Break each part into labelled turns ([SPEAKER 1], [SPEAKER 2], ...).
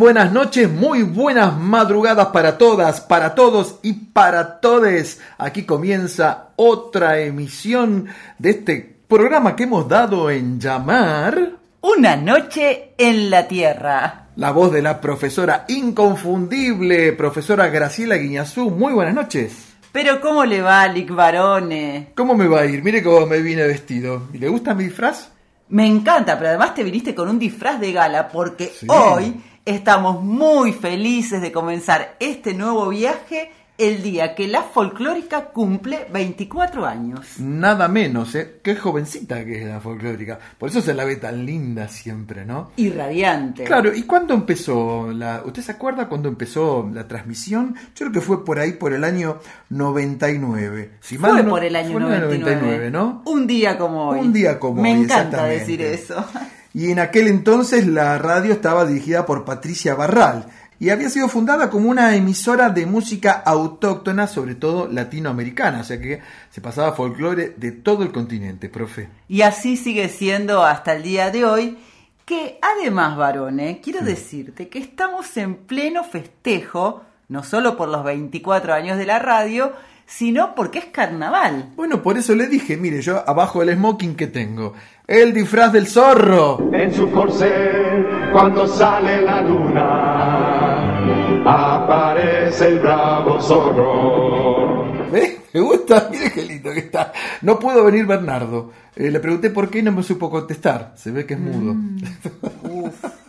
[SPEAKER 1] buenas noches, muy buenas madrugadas para todas, para todos y para todes. Aquí comienza otra emisión de este programa que hemos dado en llamar
[SPEAKER 2] Una noche en la Tierra.
[SPEAKER 1] la voz de la profesora inconfundible, profesora Graciela Guiñazú. Muy buenas noches.
[SPEAKER 2] Pero ¿cómo le va, Lick Barone?
[SPEAKER 1] ¿Cómo me va a ir? Mire cómo me vine vestido. ¿Y le gusta mi disfraz?
[SPEAKER 2] Me encanta, pero además te viniste con un disfraz de gala porque
[SPEAKER 1] Sí.
[SPEAKER 2] hoy estamos muy felices de comenzar este nuevo viaje el día que la folclórica cumple 24 años.
[SPEAKER 1] Nada menos, ¿eh? Qué jovencita que es la folclórica. Por eso se la ve tan linda siempre, ¿no?
[SPEAKER 2] Y radiante.
[SPEAKER 1] Claro, ¿y cuándo empezó la... ¿Usted se acuerda cuándo empezó la transmisión? Yo creo que fue por ahí, por el año 99. Si mal
[SPEAKER 2] Fue
[SPEAKER 1] no-
[SPEAKER 2] por el año
[SPEAKER 1] fue en
[SPEAKER 2] 99.
[SPEAKER 1] ¿no?
[SPEAKER 2] Un día como hoy.
[SPEAKER 1] Un día como
[SPEAKER 2] Me
[SPEAKER 1] hoy,
[SPEAKER 2] encanta
[SPEAKER 1] exactamente.
[SPEAKER 2] decir eso.
[SPEAKER 1] Y en aquel entonces la radio estaba dirigida por Patricia Barral y había sido fundada como una emisora de música autóctona, sobre todo latinoamericana, o sea que se pasaba folclore de todo el continente, profe.
[SPEAKER 2] Y así sigue siendo hasta el día de hoy. Que además, varones, quiero decirte que estamos en pleno festejo, no solo por los 24 años de la radio, sino porque es carnaval.
[SPEAKER 1] Bueno, por eso le dije, mire, yo abajo del smoking que tengo, el disfraz del zorro.
[SPEAKER 3] En su corcel, cuando sale la luna, aparece el bravo zorro.
[SPEAKER 1] ¿Ve? ¿Me gusta? Mire qué lindo que está. No pudo venir Bernardo. Eh, le pregunté por qué y no me supo contestar. Se ve que es mudo.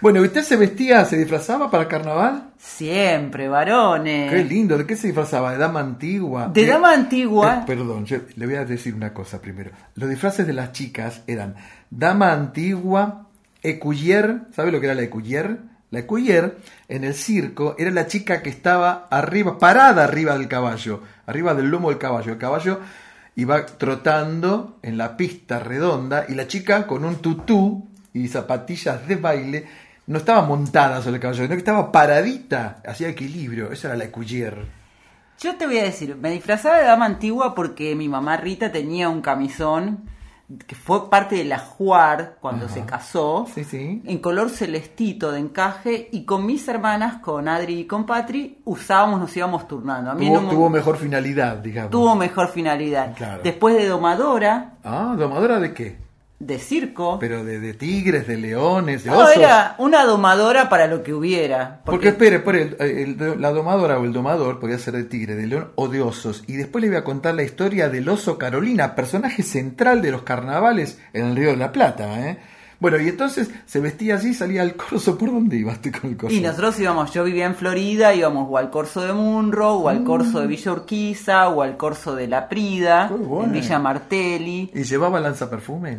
[SPEAKER 1] bueno, ¿y ¿usted se vestía, se disfrazaba para carnaval?
[SPEAKER 2] Siempre, varones.
[SPEAKER 1] Qué lindo. ¿De qué se disfrazaba? ¿De dama antigua?
[SPEAKER 2] De dama antigua.
[SPEAKER 1] Eh, perdón, yo le voy a decir una cosa primero. Los disfraces de las chicas eran dama antigua, ecuyer. ¿Sabe lo que era la ecuyer? La ecuyer en el circo era la chica que estaba arriba, parada arriba del caballo, arriba del lomo del caballo. El caballo iba trotando en la pista redonda y la chica con un tutú y zapatillas de baile no estaba montada sobre el caballo, sino que estaba paradita, hacía equilibrio. Esa era la ecuyer.
[SPEAKER 2] Yo te voy a decir, me disfrazaba de dama antigua porque mi mamá Rita tenía un camisón que fue parte de la Juar cuando se casó,
[SPEAKER 1] Sí, sí.
[SPEAKER 2] en color celestito de encaje, y con mis hermanas, con Adri y con Patri, usábamos, nos íbamos turnando. A mí
[SPEAKER 1] Tuvo,
[SPEAKER 2] no me-
[SPEAKER 1] tuvo mejor finalidad, digamos.
[SPEAKER 2] tuvo mejor finalidad.
[SPEAKER 1] Claro.
[SPEAKER 2] Después de Domadora,
[SPEAKER 1] Ah, domadora de qué?
[SPEAKER 2] De circo.
[SPEAKER 1] Pero de, de tigres, de leones, de
[SPEAKER 2] No,
[SPEAKER 1] osos.
[SPEAKER 2] era una domadora para lo que hubiera.
[SPEAKER 1] Porque espere, espere, el- el- la domadora o el domador podía ser de tigre, de león o de osos. Y después le voy a contar la historia del oso Carolina, personaje central de los carnavales en el Río de la Plata. ¿eh? Bueno, y entonces se vestía así, salía al corso. ¿Por dónde ibas tú con el corso?
[SPEAKER 2] Y nosotros íbamos, yo vivía en Florida, íbamos o al corso de Munro, o al corso de Villa Urquiza, o al corso de La Prida,
[SPEAKER 1] bueno.
[SPEAKER 2] en Villa Martelli.
[SPEAKER 1] ¿Y llevaba lanzaperfume?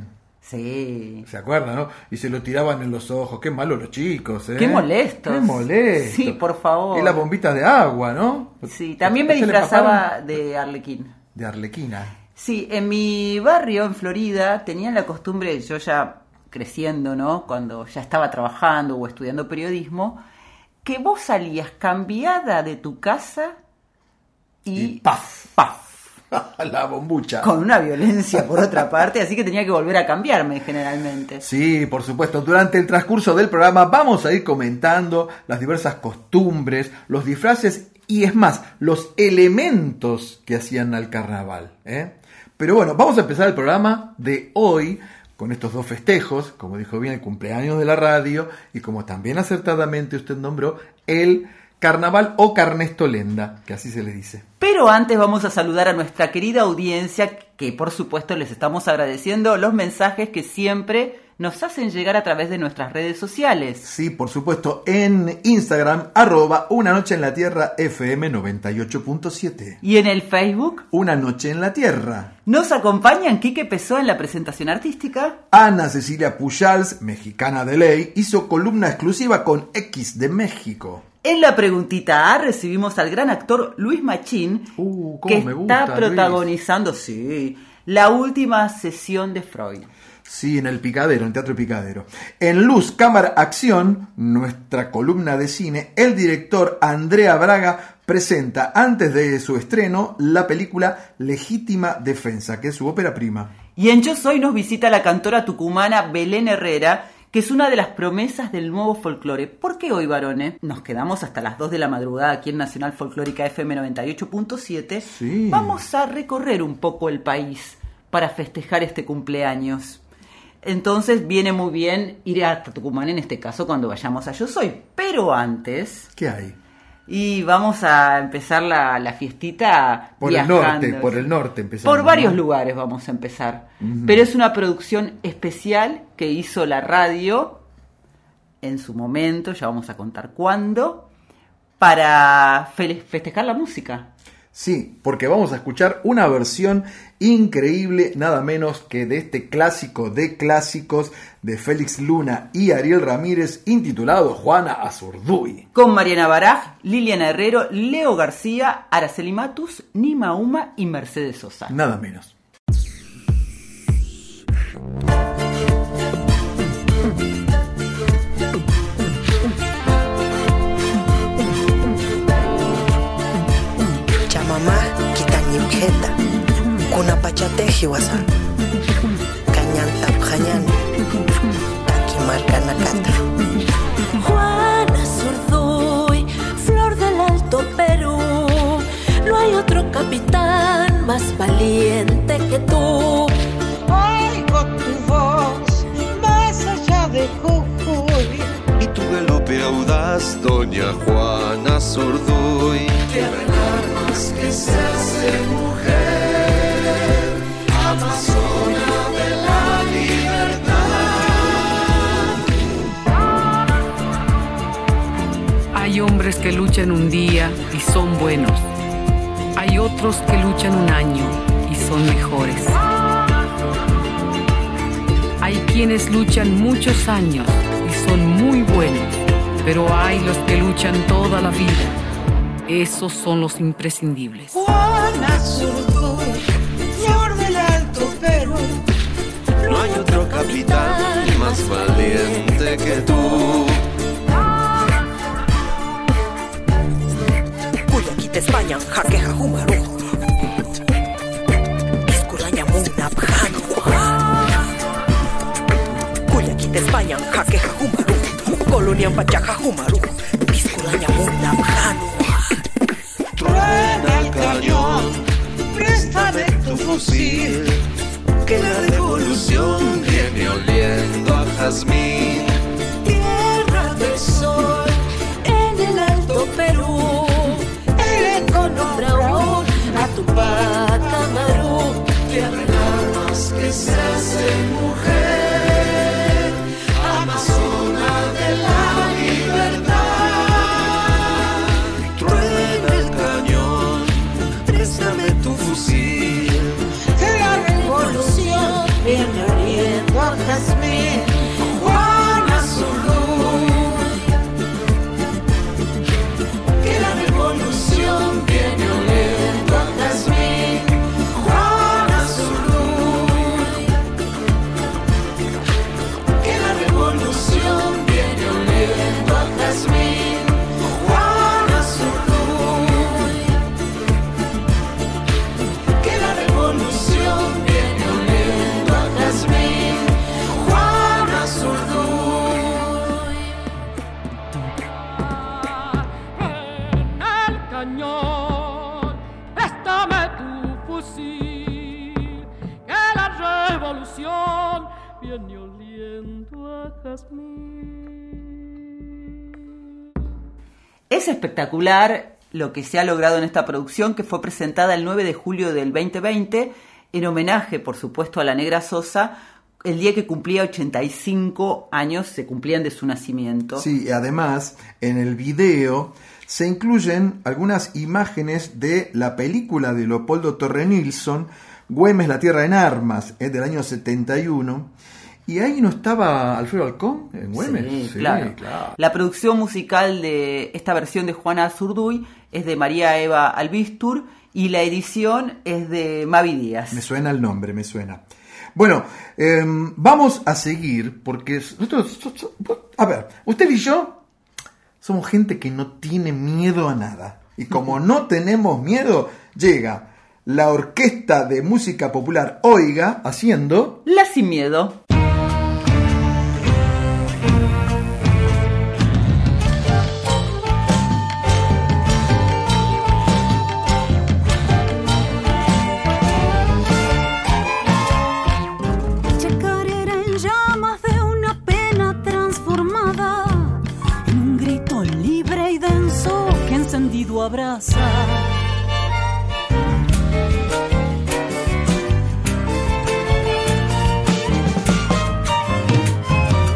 [SPEAKER 2] Sí.
[SPEAKER 1] ¿Se acuerdan, no? Y se lo tiraban en los ojos. Qué malos los chicos, ¿eh?
[SPEAKER 2] Qué molestos.
[SPEAKER 1] Qué molestos.
[SPEAKER 2] Sí, por favor.
[SPEAKER 1] Y las bombitas de agua, ¿no?
[SPEAKER 2] Sí, también me
[SPEAKER 1] ¿Se le
[SPEAKER 2] disfrazaba de Arlequín.
[SPEAKER 1] De arlequina.
[SPEAKER 2] Sí, en mi barrio, en Florida, tenían la costumbre, yo ya creciendo, ¿no? Cuando ya estaba trabajando o estudiando periodismo, que vos salías cambiada de tu casa y,
[SPEAKER 1] Y ¡paf!
[SPEAKER 2] ¡paf!
[SPEAKER 1] la bombucha.
[SPEAKER 2] Con una violencia por otra parte, así que tenía que volver a cambiarme generalmente.
[SPEAKER 1] Sí, por supuesto. Durante el transcurso del programa vamos a ir comentando las diversas costumbres, los disfraces y es más, los elementos que hacían al carnaval. ¿eh? Pero bueno, vamos a empezar el programa de hoy con estos dos festejos, como dijo bien, el cumpleaños de la radio y como también acertadamente usted nombró, el carnaval o carnestolenda, que así se le dice.
[SPEAKER 2] Pero antes vamos a saludar a nuestra querida audiencia, que por supuesto les estamos agradeciendo los mensajes que siempre nos hacen llegar a través de nuestras redes sociales.
[SPEAKER 1] Sí, por supuesto, en Instagram, arroba una noche en la tierra FM 98.7.
[SPEAKER 2] Y en el Facebook
[SPEAKER 1] Una noche en la tierra.
[SPEAKER 2] nos acompañan Quique Pesó en la presentación artística.
[SPEAKER 1] Ana Cecilia Pujals, mexicana de ley, hizo columna exclusiva con X de México.
[SPEAKER 2] En la preguntita A recibimos al gran actor Luis Machín,
[SPEAKER 1] Uh, cómo
[SPEAKER 2] que
[SPEAKER 1] me gusta,
[SPEAKER 2] está protagonizando, sí, la última sesión de Freud.
[SPEAKER 1] Sí, en el Picadero, en Teatro Picadero. En Luz, Cámara, Acción, nuestra columna de cine, el director Andrea Braga presenta antes de su estreno la película Legítima Defensa, que es su ópera prima.
[SPEAKER 2] Y en Yo Soy nos visita la cantora tucumana Belén Herrera, que es una de las promesas del nuevo folclore. ¿Por qué hoy, varones? Nos quedamos hasta las 2 de la madrugada aquí en Nacional Folclórica FM 98.7.
[SPEAKER 1] Sí.
[SPEAKER 2] Vamos a recorrer un poco el país para festejar este cumpleaños. Entonces viene muy bien ir a Tucumán en este caso cuando vayamos a Yo Soy. Pero antes,
[SPEAKER 1] ¿Qué hay?
[SPEAKER 2] y vamos a empezar la, la fiestita
[SPEAKER 1] Por el
[SPEAKER 2] viajando.
[SPEAKER 1] norte, por el norte empezamos.
[SPEAKER 2] Por varios
[SPEAKER 1] ¿no?
[SPEAKER 2] lugares vamos a empezar. Pero es una producción especial que hizo la radio en su momento, ya vamos a contar cuándo, para fe- festejar la música.
[SPEAKER 1] Sí, porque vamos a escuchar una versión increíble, nada menos que de este clásico de clásicos de Félix Luna y Ariel Ramírez, intitulado Juana Azurduy.
[SPEAKER 2] Con Mariana Baraj, Liliana Herrero, Leo García, Araceli Matus, Nima Uma y Mercedes Sosa.
[SPEAKER 1] Nada menos.
[SPEAKER 4] Kuna pachateji wasa, cañanta pjañan, taki marcanacata.
[SPEAKER 5] Juana Zurduy, flor del Alto Perú. No hay otro capitán más valiente que tú.
[SPEAKER 6] Oigo tu voz más allá de Jujuy.
[SPEAKER 7] Y tu galope audaz, doña Juana Zurduy.
[SPEAKER 8] Hay hombres que luchan un día y son buenos. Hay otros que luchan un año y son mejores. Hay quienes luchan muchos años y son muy buenos, pero hay los que luchan toda la vida. Esos son los imprescindibles.
[SPEAKER 6] Juana Zurduy, flor del Alto Perú.
[SPEAKER 7] No hay otro capitán más valiente que tú.
[SPEAKER 4] Kuyakita España, jaqueja jumarujo. Escuraña muna pjano. España, jaqueja humaru, colonian pachaja humaru, pisculaña muna.
[SPEAKER 7] Truena el cañón, préstame tu fusil, que la revolución viene oliendo a jazmín.
[SPEAKER 9] Tierra del sol, en el Alto Perú, a Tupac Amaru.
[SPEAKER 7] Tierra en que se hace mujer,
[SPEAKER 2] Es espectacular lo que se ha logrado en esta producción que fue presentada el 9 de julio del 2020 en homenaje, por supuesto, a la Negra Sosa, el día que cumplía 85 años, se cumplían de su nacimiento.
[SPEAKER 1] Sí, y además en el video se incluyen algunas imágenes de la película de Leopoldo Torre Nilsson, Güemes, la Tierra en Armas, es del año 71. Y ahí no estaba Alfredo Alcón en Güemes.
[SPEAKER 2] Sí, claro. La producción musical de esta versión de Juana Zurduy es de María Eva Albistur y la edición es de Mavi Díaz.
[SPEAKER 1] Me suena el nombre, me suena. Bueno, eh, vamos a seguir porque nosotros, a ver, usted y yo somos gente que no tiene miedo a nada. Y como no tenemos miedo, llega la Orquesta de Música Popular Oiga haciendo...
[SPEAKER 2] La Sin Miedo.
[SPEAKER 9] Abraza.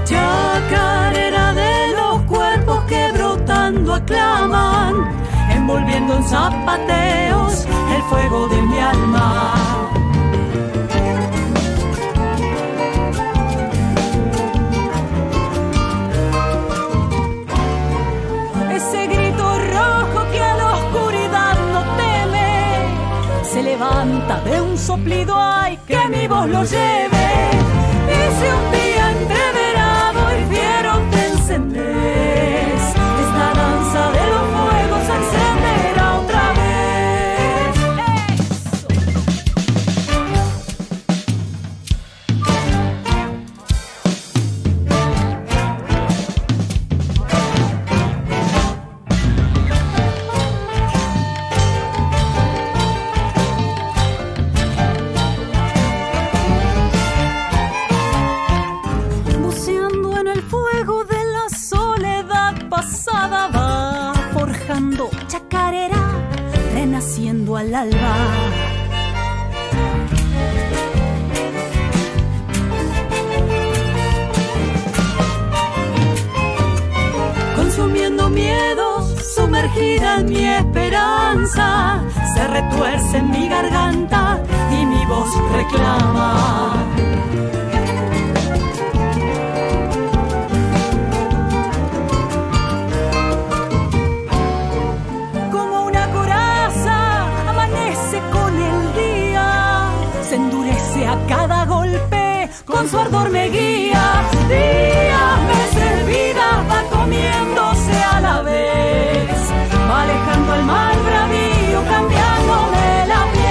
[SPEAKER 9] Chacarera de los cuerpos que brotando aclaman, envolviendo en zapateos el fuego de mi alma. Soplido, ay que mi voz lo lleve. Un día al alba. Consumiendo miedos, sumergida en mi esperanza, se retuerce en mi garganta y mi voz reclama. Mal bravío, cambiándome la piel.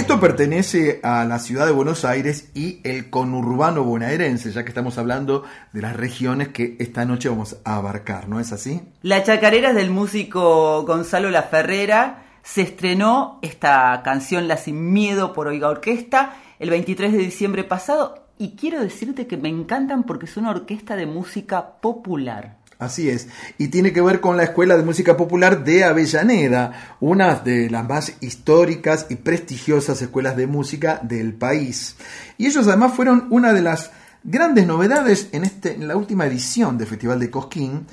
[SPEAKER 1] Esto pertenece a la ciudad de Buenos Aires y el conurbano bonaerense, ya que estamos hablando de las regiones que esta noche vamos a abarcar, ¿no es así?
[SPEAKER 2] La chacarera es del músico Gonzalo La Ferrera. Se estrenó esta canción La Sin Miedo por Oiga Orquesta el 23 de diciembre pasado y quiero decirte que me encantan porque es una orquesta de música popular.
[SPEAKER 1] Así es, y tiene que ver con la Escuela de Música Popular de Avellaneda, una de las más históricas y prestigiosas escuelas de música del país. Y ellos además fueron una de las grandes novedades en, este, en la última edición del Festival de Cosquín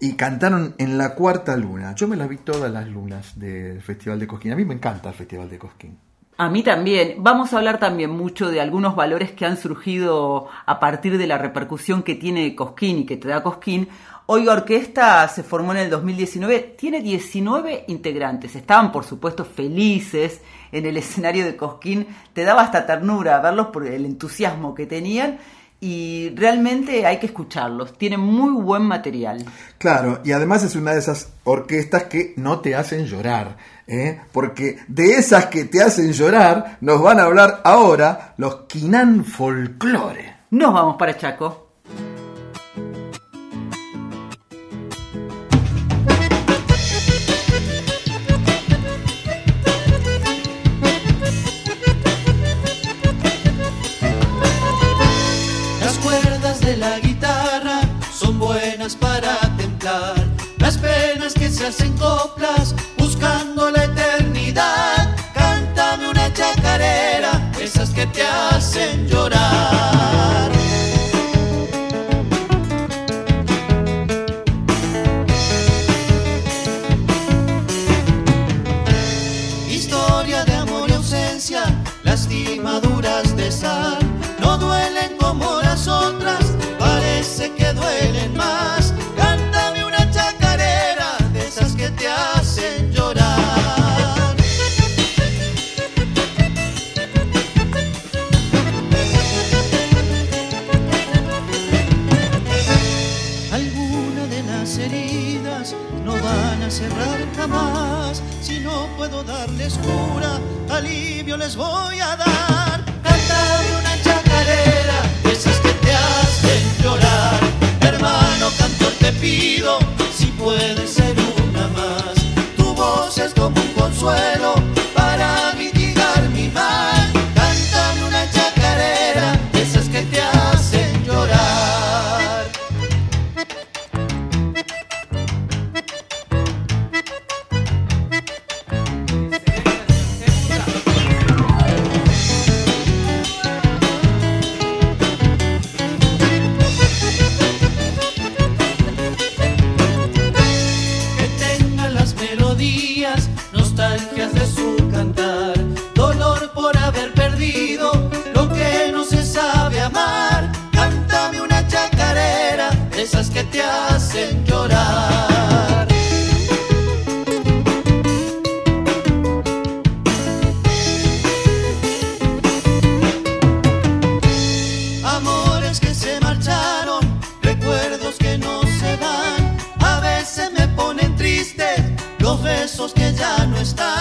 [SPEAKER 1] y cantaron en la cuarta luna. Yo me las vi todas las lunas del Festival de Cosquín. A mí me encanta el Festival de Cosquín.
[SPEAKER 2] A mí también. Vamos a hablar también mucho de algunos valores que han surgido a partir de la repercusión que tiene Cosquín y que te da Cosquín. Oiga Orquesta se formó en el 2019, tiene 19 integrantes. Estaban, por supuesto, felices en el escenario de Cosquín. Te daba hasta ternura verlos por el entusiasmo que tenían y realmente hay que escucharlos. Tienen muy buen material.
[SPEAKER 1] Claro, y además es una de esas orquestas que no te hacen llorar, ¿eh? porque de esas que te hacen llorar nos van a hablar ahora los Quinan Folklore.
[SPEAKER 2] Nos vamos para Chaco.
[SPEAKER 6] Hacen coplas buscando la eternidad. Cántame una chacarera, esas que te hacen llorar. Darles cura, alivio les voy a dar. Cántame una chacarera, esas que te hacen llorar. Hermano cantor, te pido, si puede ser una más. Tu voz es como un consuelo que ya no están.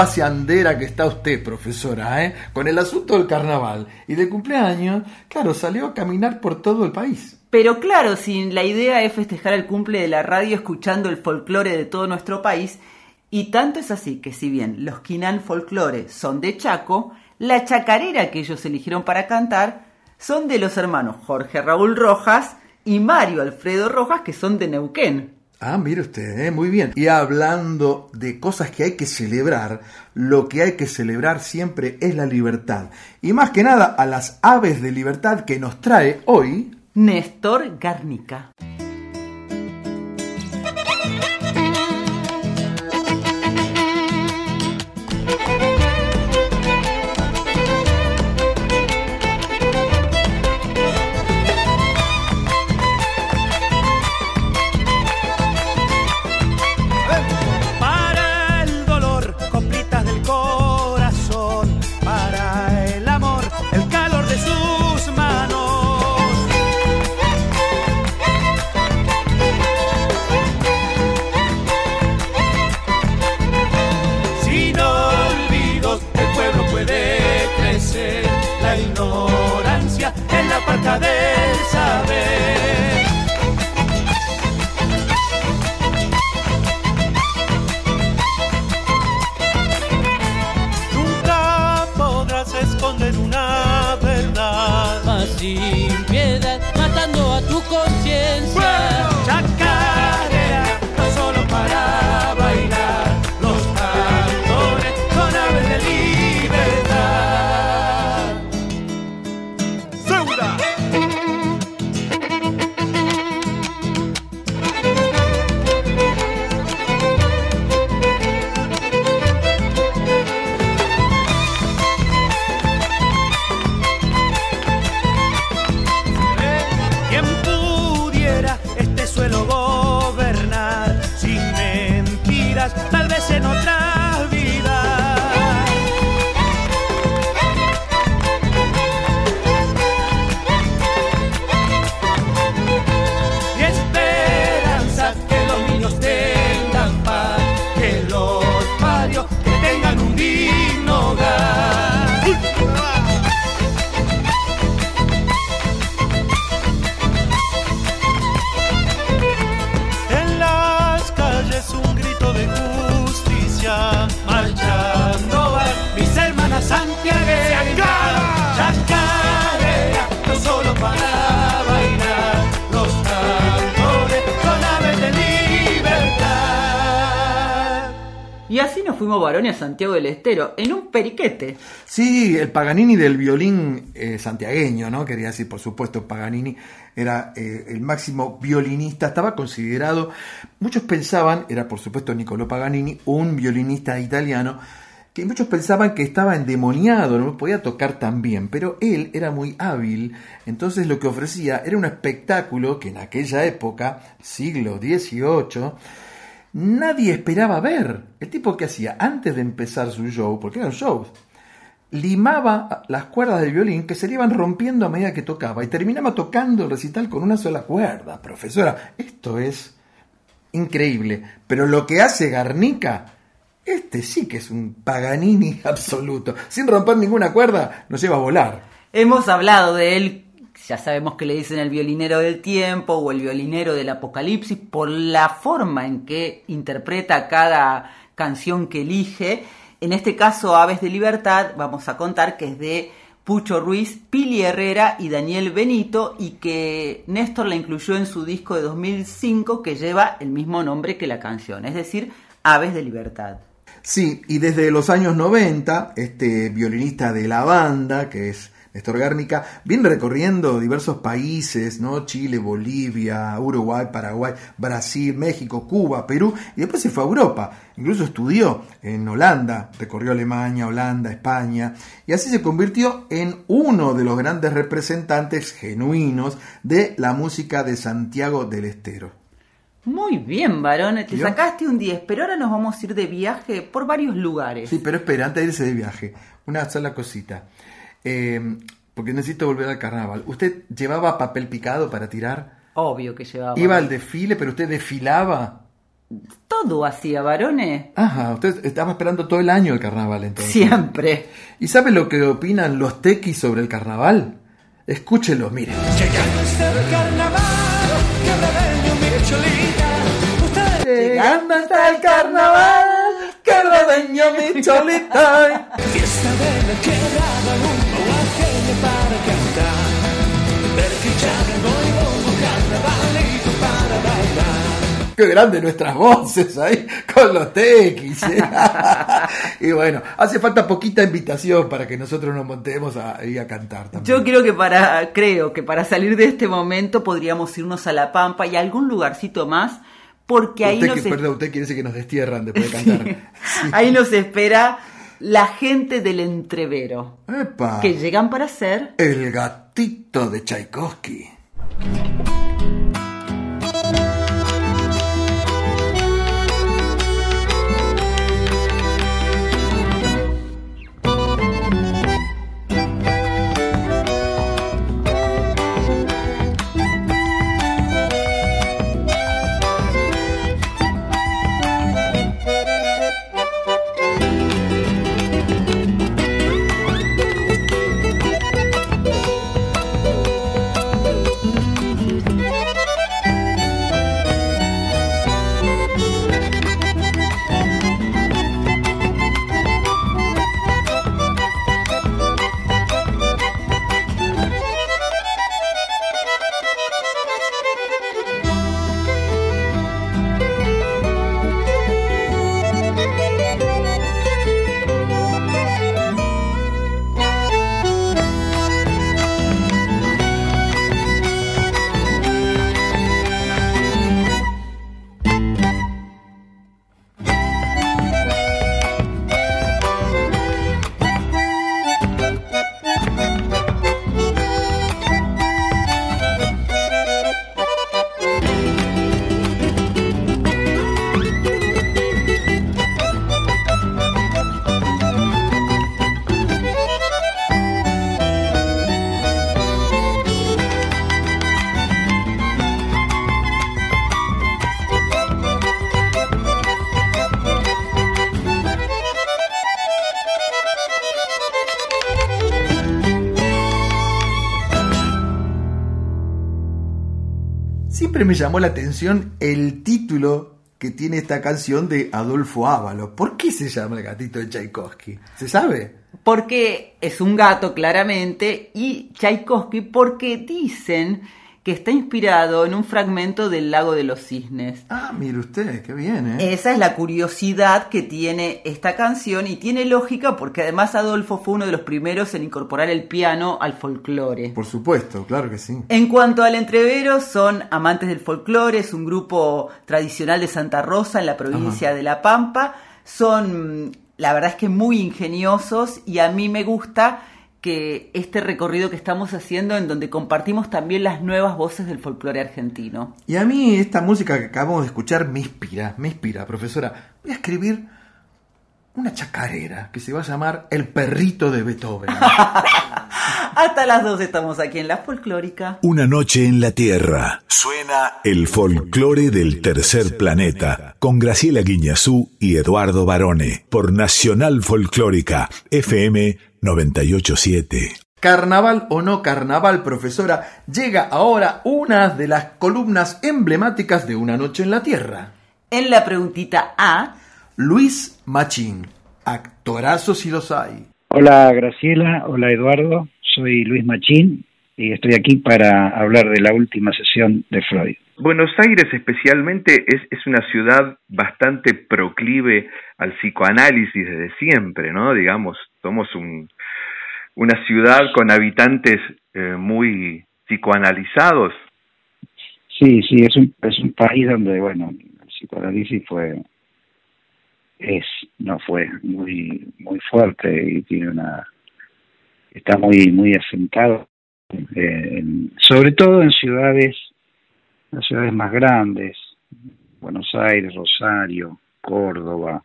[SPEAKER 1] Paseandera que está usted, profesora, ¿eh? Con el asunto del carnaval y del cumpleaños, claro, salió a caminar por todo el país.
[SPEAKER 2] Pero claro, si la idea es festejar el cumple de la radio escuchando el folclore de todo nuestro país, y tanto es así que si bien los Quinan Folclore son de Chaco, la chacarera que ellos eligieron para cantar son de los hermanos Jorge Raúl Rojas y Mario Alfredo Rojas, que son de Neuquén.
[SPEAKER 1] Ah, mire usted, ¿eh? muy bien. Y hablando de cosas que hay que celebrar, lo que hay que celebrar siempre es la libertad. Y más que nada a las aves de libertad que nos trae hoy
[SPEAKER 10] Néstor Garnica.
[SPEAKER 11] Y
[SPEAKER 10] así nos fuimos varones a Santiago del Estero, en un periquete.
[SPEAKER 1] Sí, el Paganini del violín eh, santiagueño, ¿no? Quería decir, por supuesto, Paganini era eh, el máximo violinista, estaba considerado, muchos pensaban, era por supuesto Niccolò Paganini, un violinista italiano, que muchos pensaban que estaba endemoniado, no podía tocar tan bien, pero él era muy hábil, entonces lo que ofrecía era un espectáculo que en aquella época, siglo XVIII, nadie esperaba ver. El tipo que hacía antes de empezar su show, porque eran shows, limaba las cuerdas del violín que se le iban rompiendo a medida que tocaba y terminaba tocando el recital con una sola cuerda. Profesora, esto es increíble. Pero lo que hace Garnica, este sí que es un Paganini absoluto. Sin romper ninguna cuerda, nos lleva a volar.
[SPEAKER 10] Hemos hablado de él, ya sabemos que le dicen el violinero del tiempo o el violinero del apocalipsis por la forma en que interpreta cada canción que elige. En este caso, Aves de Libertad, vamos a contar que es de Pucho Ruiz, Pili Herrera y Daniel Benito y que Néstor la incluyó en su disco de 2005 que lleva el mismo nombre que la canción, es decir, Aves de Libertad.
[SPEAKER 1] Sí, y desde los años 90, este violinista de la banda, que es Néstor Gárnica, viene recorriendo diversos países, ¿no? Chile, Bolivia, Uruguay, Paraguay, Brasil, México, Cuba, Perú, y después se fue a Europa. Incluso estudió en Holanda, recorrió Alemania, Holanda, España, y así se convirtió en uno de los grandes representantes genuinos de la música de Santiago del Estero.
[SPEAKER 10] Muy bien, varón, te
[SPEAKER 1] ¿Yo?
[SPEAKER 10] sacaste un 10, pero ahora nos vamos a ir de viaje por varios lugares.
[SPEAKER 1] Sí, pero espera, antes de irse de viaje, una sola cosita. Eh, porque necesito volver al carnaval. ¿Usted llevaba papel picado para tirar?
[SPEAKER 10] Obvio que llevaba.
[SPEAKER 1] Iba al desfile, pero usted desfilaba.
[SPEAKER 10] Todo hacía, varones.
[SPEAKER 1] Ajá, usted estaba esperando todo el año el carnaval entonces.
[SPEAKER 10] Siempre.
[SPEAKER 1] ¿Y sabe lo que opinan los tequis sobre el carnaval? Escúchelo, mire.
[SPEAKER 11] el carnaval, que rebeño mi cholita. Ustedes
[SPEAKER 1] Llegando hasta el carnaval, que redeño mi cholita.
[SPEAKER 11] Fiesta un guardiere para cantar. Perché già noi vogliamo carnavalito para bailar.
[SPEAKER 1] qué grande nuestras voces ahí con los tequis. ¿eh? y bueno, hace falta poquita invitación para que nosotros nos montemos ahí a cantar también.
[SPEAKER 2] Yo creo que para, creo que para salir de este momento podríamos irnos a La Pampa y a algún lugarcito más, porque ahí
[SPEAKER 1] usted
[SPEAKER 2] nos,
[SPEAKER 1] que,
[SPEAKER 2] es-
[SPEAKER 1] perdón, usted quiere decir que nos destierran después de cantar.
[SPEAKER 2] ahí nos espera la gente del entrevero,
[SPEAKER 1] Epa,
[SPEAKER 2] que llegan para ser
[SPEAKER 1] el gatito de Tchaikovsky. Me llamó la atención el título que tiene esta canción de Adolfo Ávalo. ¿Por qué se llama el gatito de Tchaikovsky? ¿Se sabe?
[SPEAKER 2] porque es un gato claramente y Tchaikovsky porque dicen que está inspirado en un fragmento del lago de los cisnes.
[SPEAKER 1] Ah, mire usted, qué bien, ¿eh?
[SPEAKER 2] Esa es la curiosidad que tiene esta canción y tiene lógica porque además Adolfo fue uno de los primeros en incorporar el piano al folclore.
[SPEAKER 1] Por supuesto, claro que sí.
[SPEAKER 2] En cuanto al entrevero, son amantes del folclore, es un grupo tradicional de Santa Rosa en la provincia de La Pampa. Son, la verdad es que muy ingeniosos y a mí me gusta que este recorrido que estamos haciendo en donde compartimos también las nuevas voces del folclore argentino.
[SPEAKER 1] Y a mí esta música que acabamos de escuchar me inspira, me inspira, profesora. Voy a escribir una chacarera que se va a llamar El perrito de Beethoven.
[SPEAKER 2] Hasta las dos estamos aquí en La Folclórica.
[SPEAKER 12] Una noche en la Tierra. Suena el folclore del tercer planeta con Graciela Guiñazú y Eduardo Barone por Nacional Folclórica FM 987.
[SPEAKER 1] Carnaval o no carnaval, profesora, llega ahora una de las columnas emblemáticas de Una Noche en la Tierra.
[SPEAKER 2] En la preguntita A,
[SPEAKER 1] Luis Machín, actorazo si los hay.
[SPEAKER 13] Hola Graciela, hola Eduardo, soy Luis Machín y estoy aquí para hablar de la última sesión de Freud.
[SPEAKER 14] Buenos Aires especialmente es, es una ciudad bastante proclive al psicoanálisis desde siempre, ¿no? Digamos, somos un, una ciudad con habitantes eh, muy psicoanalizados.
[SPEAKER 13] Sí, sí, es un, es un país donde, bueno, el psicoanálisis fue, es, no fue muy, muy fuerte y tiene una, está muy, muy asentado, eh, en- sobre todo en ciudades, las ciudades más grandes, Buenos Aires, Rosario, Córdoba,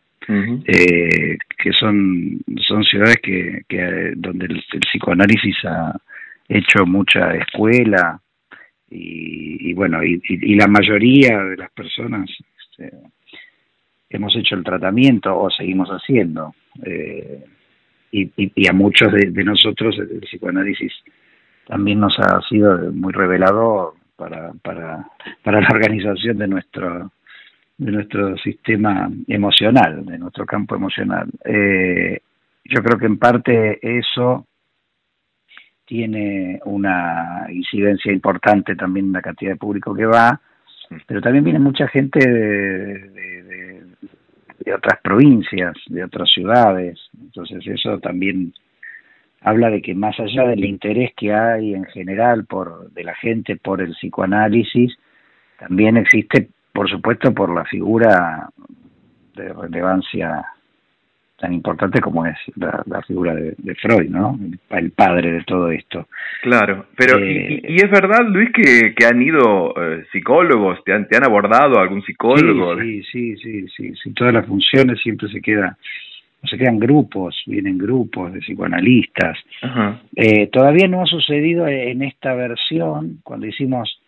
[SPEAKER 13] eh, que son, son ciudades que, que donde el, el psicoanálisis ha hecho mucha escuela y, y bueno, y, y- y la mayoría de las personas este, hemos hecho el tratamiento o seguimos haciendo. eh, y, y- y a muchos de, de nosotros el, psicoanálisis también nos ha sido muy revelador para, para, para la organización de nuestro de nuestro sistema emocional, de nuestro campo emocional. Eh, yo creo que en parte eso tiene una incidencia importante también en la cantidad de público que va pero también viene mucha gente de, de, de, otras provincias, de otras ciudades, entonces eso también habla de que más allá del interés que hay en general por de la gente por el psicoanálisis, también existe, por supuesto, por la figura de relevancia tan importante como es la, figura de, Freud, ¿no? El, padre de todo esto.
[SPEAKER 14] Claro, pero y, eh, es verdad, Luis, que, que han ido eh, psicólogos, te han, te han abordado algún psicólogo.
[SPEAKER 13] Sí, sí, sí, sí, sí, todas las funciones siempre se queda se quedan grupos, vienen grupos de psicoanalistas. Eh, todavía no ha sucedido en esta versión, cuando hicimos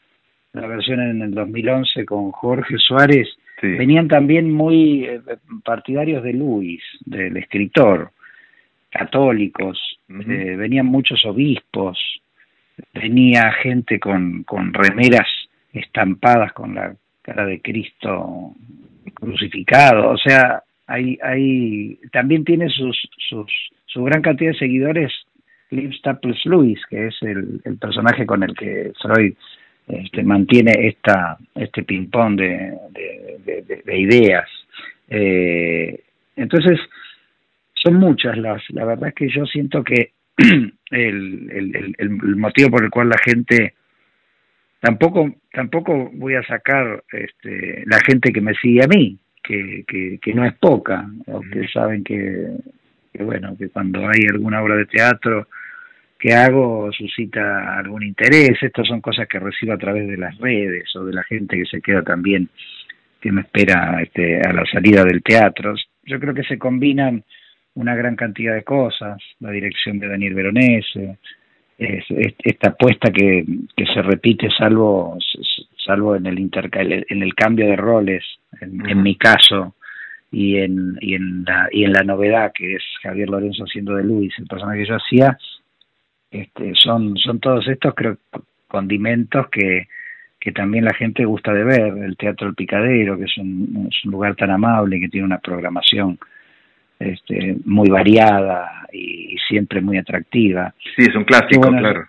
[SPEAKER 13] la versión en el 2011 con Jorge Suárez, Venían también muy eh, partidarios de Luis, del escritor, católicos, eh, venían muchos obispos, venía gente con, con remeras estampadas con la cara de Cristo crucificado, o sea, hay, hay, también tiene sus, sus, su gran cantidad de seguidores Liv Staples Lewis, que es el, el personaje con el que Freud este, mantiene esta, este ping-pong de, de, ideas. Eh, entonces, son muchas las. La verdad es que yo siento que el, el, el, motivo por el cual la gente tampoco tampoco voy a sacar este, la gente que me sigue a mí que, que, que no es poca o que saben que, que bueno que cuando hay alguna obra de teatro que hago suscita algún interés. Estas son cosas que recibo a través de las redes o de la gente que se queda también, que me espera este, a la salida del teatro. Yo creo que se combinan una gran cantidad de cosas, la dirección de Daniel Veronese, es, esta apuesta que, que se repite salvo salvo en el en el cambio de roles en, en mi caso y en y en la y en la novedad que es Javier Lorenzo haciendo de Luis el personaje que yo hacía este, son, son todos estos creo condimentos que, que también la gente gusta de ver, el Teatro El Picadero, que es un, es un lugar tan amable, que tiene una programación este, muy variada y, siempre muy atractiva.
[SPEAKER 14] Sí, es un clásico, claro.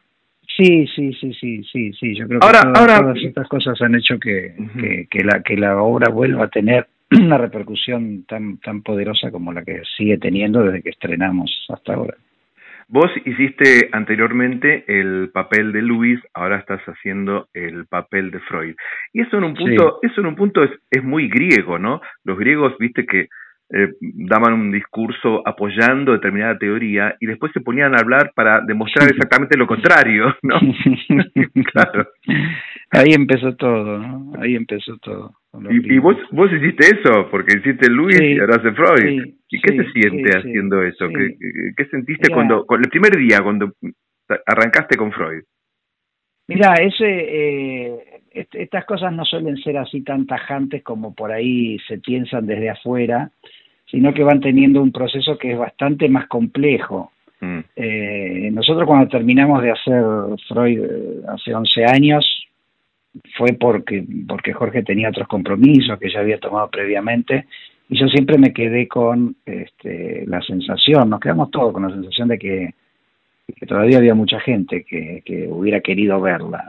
[SPEAKER 13] Sí, sí, sí, sí, sí, sí. Yo creo que todas, estas cosas han hecho que, que, que, la, que la obra vuelva a tener una repercusión tan, tan poderosa como la que sigue teniendo desde que estrenamos hasta ahora.
[SPEAKER 14] Vos hiciste anteriormente el papel de Luis, ahora estás haciendo el papel de Freud. Y eso en un punto, eso en un punto es, es muy griego, ¿no? Los griegos, viste que eh, daban un discurso apoyando determinada teoría y después se ponían a hablar para demostrar exactamente lo contrario, ¿no?
[SPEAKER 13] claro. Ahí empezó todo, ¿no? Ahí empezó todo.
[SPEAKER 14] Y, y, vos, vos hiciste eso, porque hiciste Luis y ahora hace Freud. ¿Y qué te siente haciendo eso? ¿Qué, ¿Qué, sentiste cuando, con el primer día, cuando arrancaste con Freud?
[SPEAKER 13] Mira, ese, eh, estas cosas no suelen ser así tan tajantes como por ahí se piensan desde afuera sino que van teniendo un proceso que es bastante más complejo. Mm. Eh, nosotros cuando terminamos de hacer Freud eh, hace 11 años, fue porque, porque Jorge tenía otros compromisos que ya había tomado previamente, y yo siempre me quedé con este, la sensación, nos quedamos todos con la sensación de que, todavía había mucha gente que, que hubiera querido verla,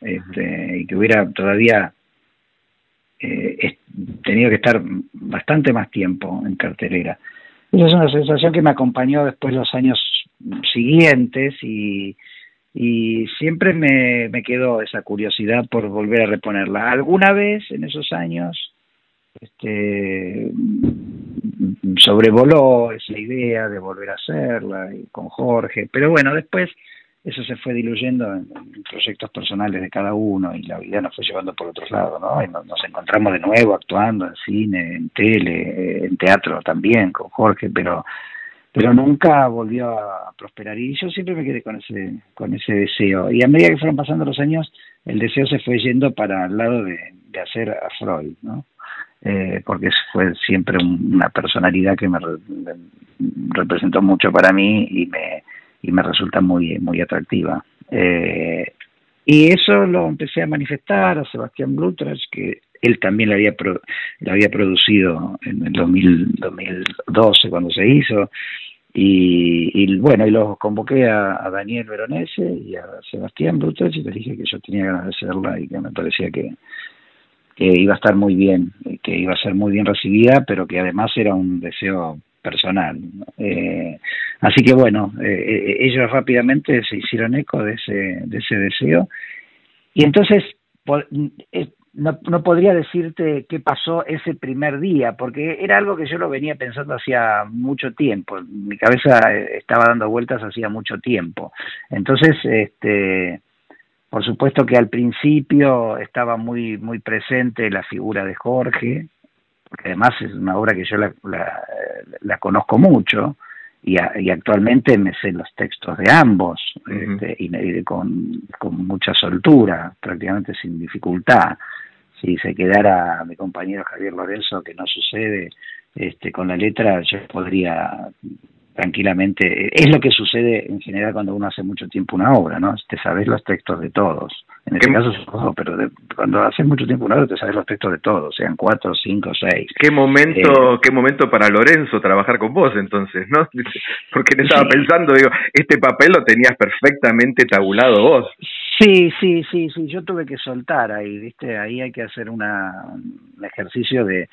[SPEAKER 13] este, y que hubiera todavía eh, tenido que estar bastante más tiempo en cartelera. Esa es una sensación que me acompañó después los años siguientes y, y siempre me, me quedó esa curiosidad por volver a reponerla. Alguna vez en esos años este, sobrevoló esa idea de volver a hacerla con Jorge, pero bueno, después eso se fue diluyendo en, proyectos personales de cada uno y la vida nos fue llevando por otros lados, ¿no? Y nos, encontramos de nuevo actuando en cine, en tele, en teatro también con Jorge, pero pero nunca volvió a prosperar y yo siempre me quedé con ese con ese deseo y a medida que fueron pasando los años el deseo se fue yendo para el lado de, de hacer a Freud, ¿no? Eh, porque fue siempre una personalidad que me representó mucho para mí y me y me resulta muy, muy atractiva. Eh, y eso lo empecé a manifestar a Sebastián Blutras, que él también lo había, había producido en el 2012 cuando se hizo. Y, bueno, y los convoqué a, Daniel Veronese y a Sebastián Blutras y les dije que yo tenía ganas de hacerla y que me parecía que, iba a estar muy bien, que iba a ser muy bien recibida, pero que además era un deseo personal. Eh, así que bueno, eh, eh, ellos rápidamente se hicieron eco de ese, de ese deseo. Y entonces no, no podría decirte qué pasó ese primer día, porque era algo que yo lo venía pensando hacía mucho tiempo. Mi cabeza estaba dando vueltas hacía mucho tiempo. Entonces, este por supuesto que al principio estaba muy, muy presente la figura de Jorge, porque además es una obra que yo la, la, conozco mucho y, y, actualmente me sé los textos de ambos este, y, con, con mucha soltura, prácticamente sin dificultad. Si se quedara mi compañero Javier Lorenzo, que no sucede, este, con la letra yo podría tranquilamente. Es lo que sucede en general cuando uno hace mucho tiempo una obra, ¿no? Te sabes los textos de todos. En este caso, pero cuando haces mucho tiempo una obra te sabes los textos de todos, sean cuatro, cinco, seis.
[SPEAKER 14] ¿Qué momento, eh, qué momento para Lorenzo trabajar con vos entonces, no? Porque estaba pensando, digo, este papel lo tenías perfectamente tabulado vos.
[SPEAKER 13] Sí, sí, sí, sí, yo tuve que soltar ahí, ¿viste? Ahí hay que hacer una, un ejercicio de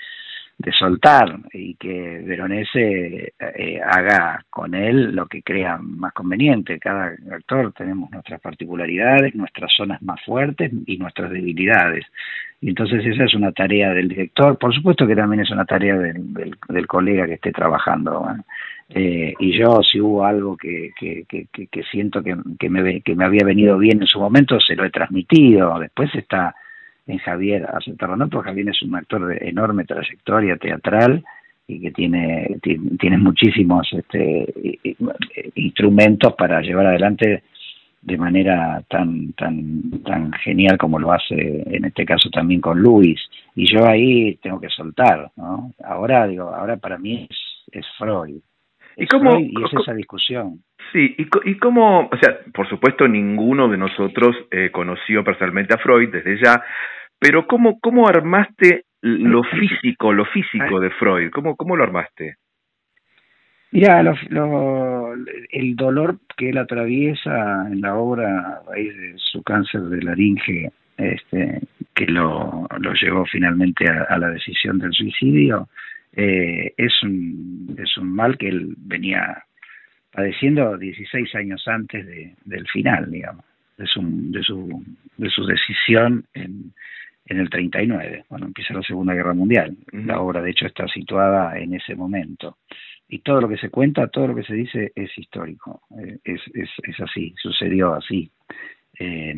[SPEAKER 13] de soltar y que Veronese eh, haga con él lo que crea más conveniente. Cada actor tenemos nuestras particularidades, nuestras zonas más fuertes y nuestras debilidades. Y entonces esa es una tarea del director, por supuesto que también es una tarea del, del, colega que esté trabajando. Eh, y yo si hubo algo que, que, que, que siento que, que, me, que me había venido bien en su momento, se lo he transmitido. Después está en Javier aceptarlo porque Javier es un actor de enorme trayectoria teatral y que tiene, tiene, muchísimos este, instrumentos para llevar adelante de manera tan tan tan genial como lo hace en este caso también con Luis. Y yo ahí tengo que soltar no ahora digo ahora para mí es, es Freud.
[SPEAKER 14] ¿Y cómo,
[SPEAKER 13] y es esa discusión.
[SPEAKER 14] Sí, y, y cómo, o sea, por supuesto ninguno de nosotros eh, conoció personalmente a Freud desde ya, pero ¿cómo, cómo armaste lo físico, lo físico de Freud? ¿Cómo, cómo lo armaste?
[SPEAKER 13] Mira, lo, el dolor que él atraviesa en la obra a raíz de su cáncer de laringe, este, que lo, lo llevó finalmente a, la decisión del suicidio, eh, es, un, es un mal que él venía padeciendo 16 años antes de, del final, digamos, de su, de su, de su decisión en, en el 39, cuando empieza la Segunda Guerra Mundial. La obra, de hecho, está situada en ese momento. Y todo lo que se cuenta, todo lo que se dice es histórico, eh, es, es, es así, sucedió así. Eh,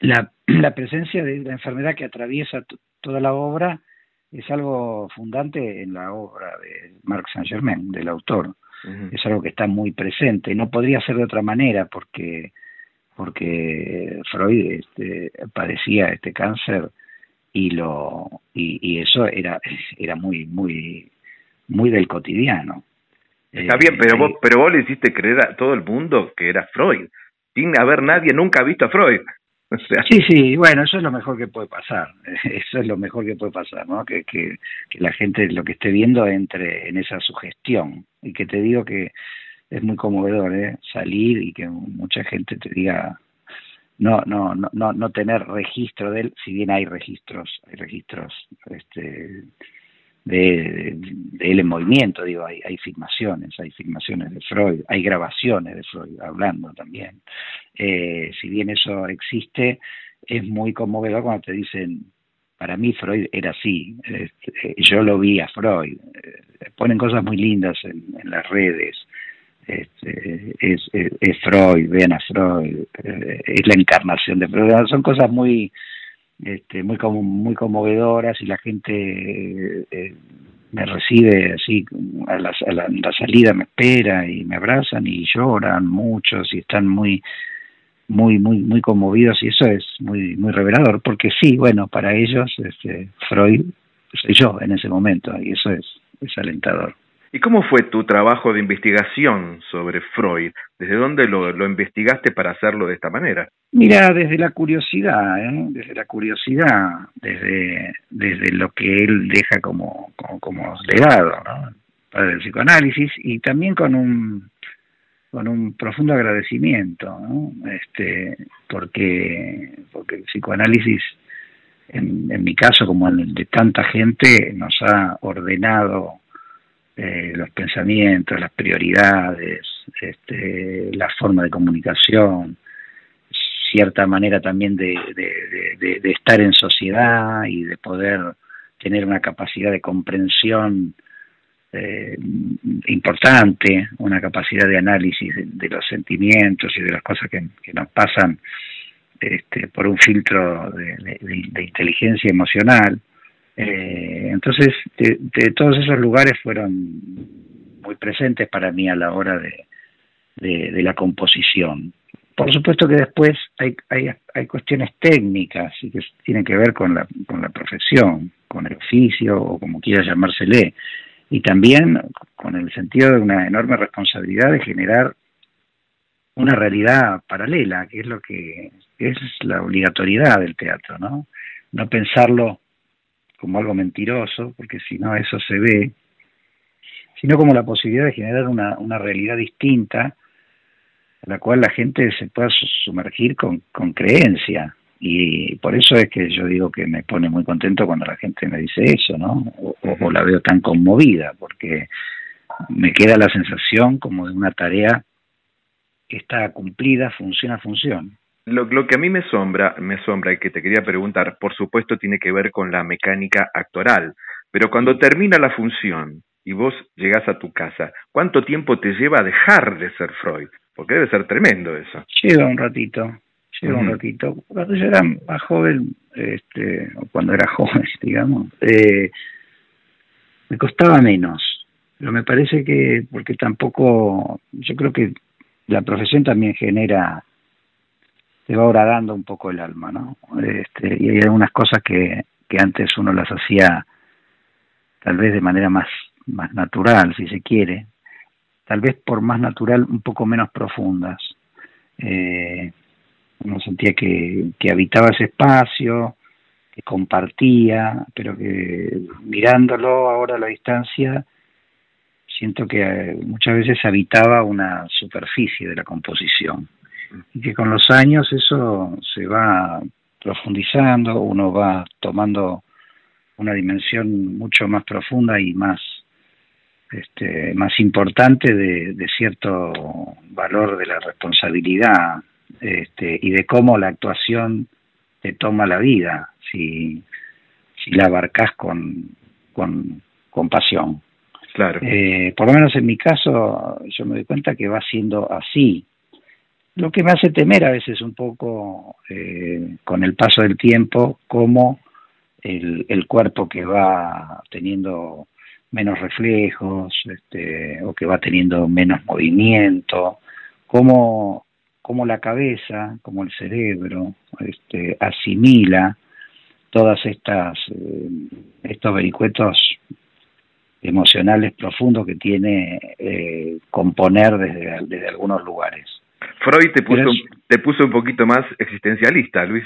[SPEAKER 13] la, la, presencia de la enfermedad que atraviesa toda la obra es algo fundante en la obra de Marc Saint-Germain, del autor. Es algo que está muy presente. No podría ser de otra manera porque porque Freud este, padecía este cáncer y lo y, eso era era muy muy muy del cotidiano.
[SPEAKER 14] Está bien pero vos eh, pero vos le hiciste creer a todo el mundo que era Freud sin haber nadie nunca visto a Freud.
[SPEAKER 13] Sí, sí, bueno, eso es lo mejor que puede pasar, eso es lo mejor que puede pasar, ¿no? Que, que, que la gente lo que esté viendo entre en esa sugestión. Y que te digo que es muy conmovedor ¿eh? salir y que mucha gente te diga no no no no no tener registro de él si bien hay registros hay registros este de, él en movimiento digo hay hay filmaciones hay filmaciones de Freud hay grabaciones de Freud hablando también eh, si bien eso existe es muy conmovedor cuando te dicen para mí Freud era así este, yo lo vi a Freud eh, ponen cosas muy lindas en, en las redes este, es, Freud, vean a Freud, eh, es la encarnación de Freud, son cosas muy este, muy como, muy conmovedoras y la gente eh, me recibe así a la, a la, salida me espera y me abrazan y lloran muchos y están muy muy muy muy conmovidos y eso es muy muy revelador porque sí bueno para ellos este, Freud soy yo en ese momento y eso es es alentador
[SPEAKER 14] ¿Y cómo fue tu trabajo de investigación sobre Freud? ¿Desde dónde lo, investigaste para hacerlo de esta manera?
[SPEAKER 13] Mira, desde la curiosidad, ¿eh? desde la curiosidad, desde, desde lo que él deja como, como, como legado, ¿no? para el psicoanálisis y también con un con un profundo agradecimiento, ¿no? este, porque porque el psicoanálisis en, en mi caso como en el de tanta gente, nos ha ordenado eh, los pensamientos, las prioridades, este, la forma de comunicación, cierta manera también de, estar en sociedad y de poder tener una capacidad de comprensión eh, importante, una capacidad de análisis de, los sentimientos y de las cosas que, nos pasan este, por un filtro de, inteligencia emocional. Eh, entonces, de, todos esos lugares fueron muy presentes para mí a la hora de, de la composición. Por supuesto que después hay, hay, hay cuestiones técnicas y que tienen que ver con la, con la profesión, con el oficio o como quiera llamársele, y también con el sentido de una enorme responsabilidad de generar una realidad paralela, que es lo que es la obligatoriedad del teatro, ¿no? No pensarlo como algo mentiroso, porque si no eso se ve, sino como la posibilidad de generar una, una realidad distinta la cual la gente se pueda sumergir con, con creencia. Y por eso es que yo digo que me pone muy contento cuando la gente me dice eso, ¿no? O, la veo tan conmovida, porque me queda la sensación como de una tarea que está cumplida, funciona, funciona.
[SPEAKER 14] Lo, lo, que a mí me sombra, me sombra y que te quería preguntar, por supuesto tiene que ver con la mecánica actoral, pero cuando termina la función y vos llegás a tu casa, ¿cuánto tiempo te lleva a dejar de ser Freud? Porque debe ser tremendo eso.
[SPEAKER 13] Lleva un ratito, lleva un ratito. Cuando yo era más joven, este, o cuando era joven, digamos, eh, me costaba menos. Pero me parece que, porque tampoco, yo creo que la profesión también genera, te va horadando un poco el alma, ¿no? Este, y hay algunas cosas que, que antes uno las hacía tal vez de manera más, más natural, si se quiere, tal vez por más natural, un poco menos profundas. Eh, uno sentía que, que habitaba ese espacio, que compartía, pero que mirándolo ahora a la distancia, siento que eh, muchas veces habitaba una superficie de la composición y que con los años eso se va profundizando, uno va tomando una dimensión mucho más profunda y más este, más importante de, cierto valor de la responsabilidad este, y de cómo la actuación te toma la vida si, si la abarcas con, con, pasión.
[SPEAKER 14] Claro.
[SPEAKER 13] Eh, por lo menos en mi caso, yo me doy cuenta que va siendo así. Lo que me hace temer a veces un poco eh, con el paso del tiempo, como el, el cuerpo que va teniendo menos reflejos este, o que va teniendo menos movimiento, cómo, cómo la cabeza, como el cerebro, este, asimila todas estas eh, estos vericuetos emocionales profundos que tiene eh, componer desde, desde algunos lugares.
[SPEAKER 14] Freud te puso, te puso un poquito más existencialista, Luis.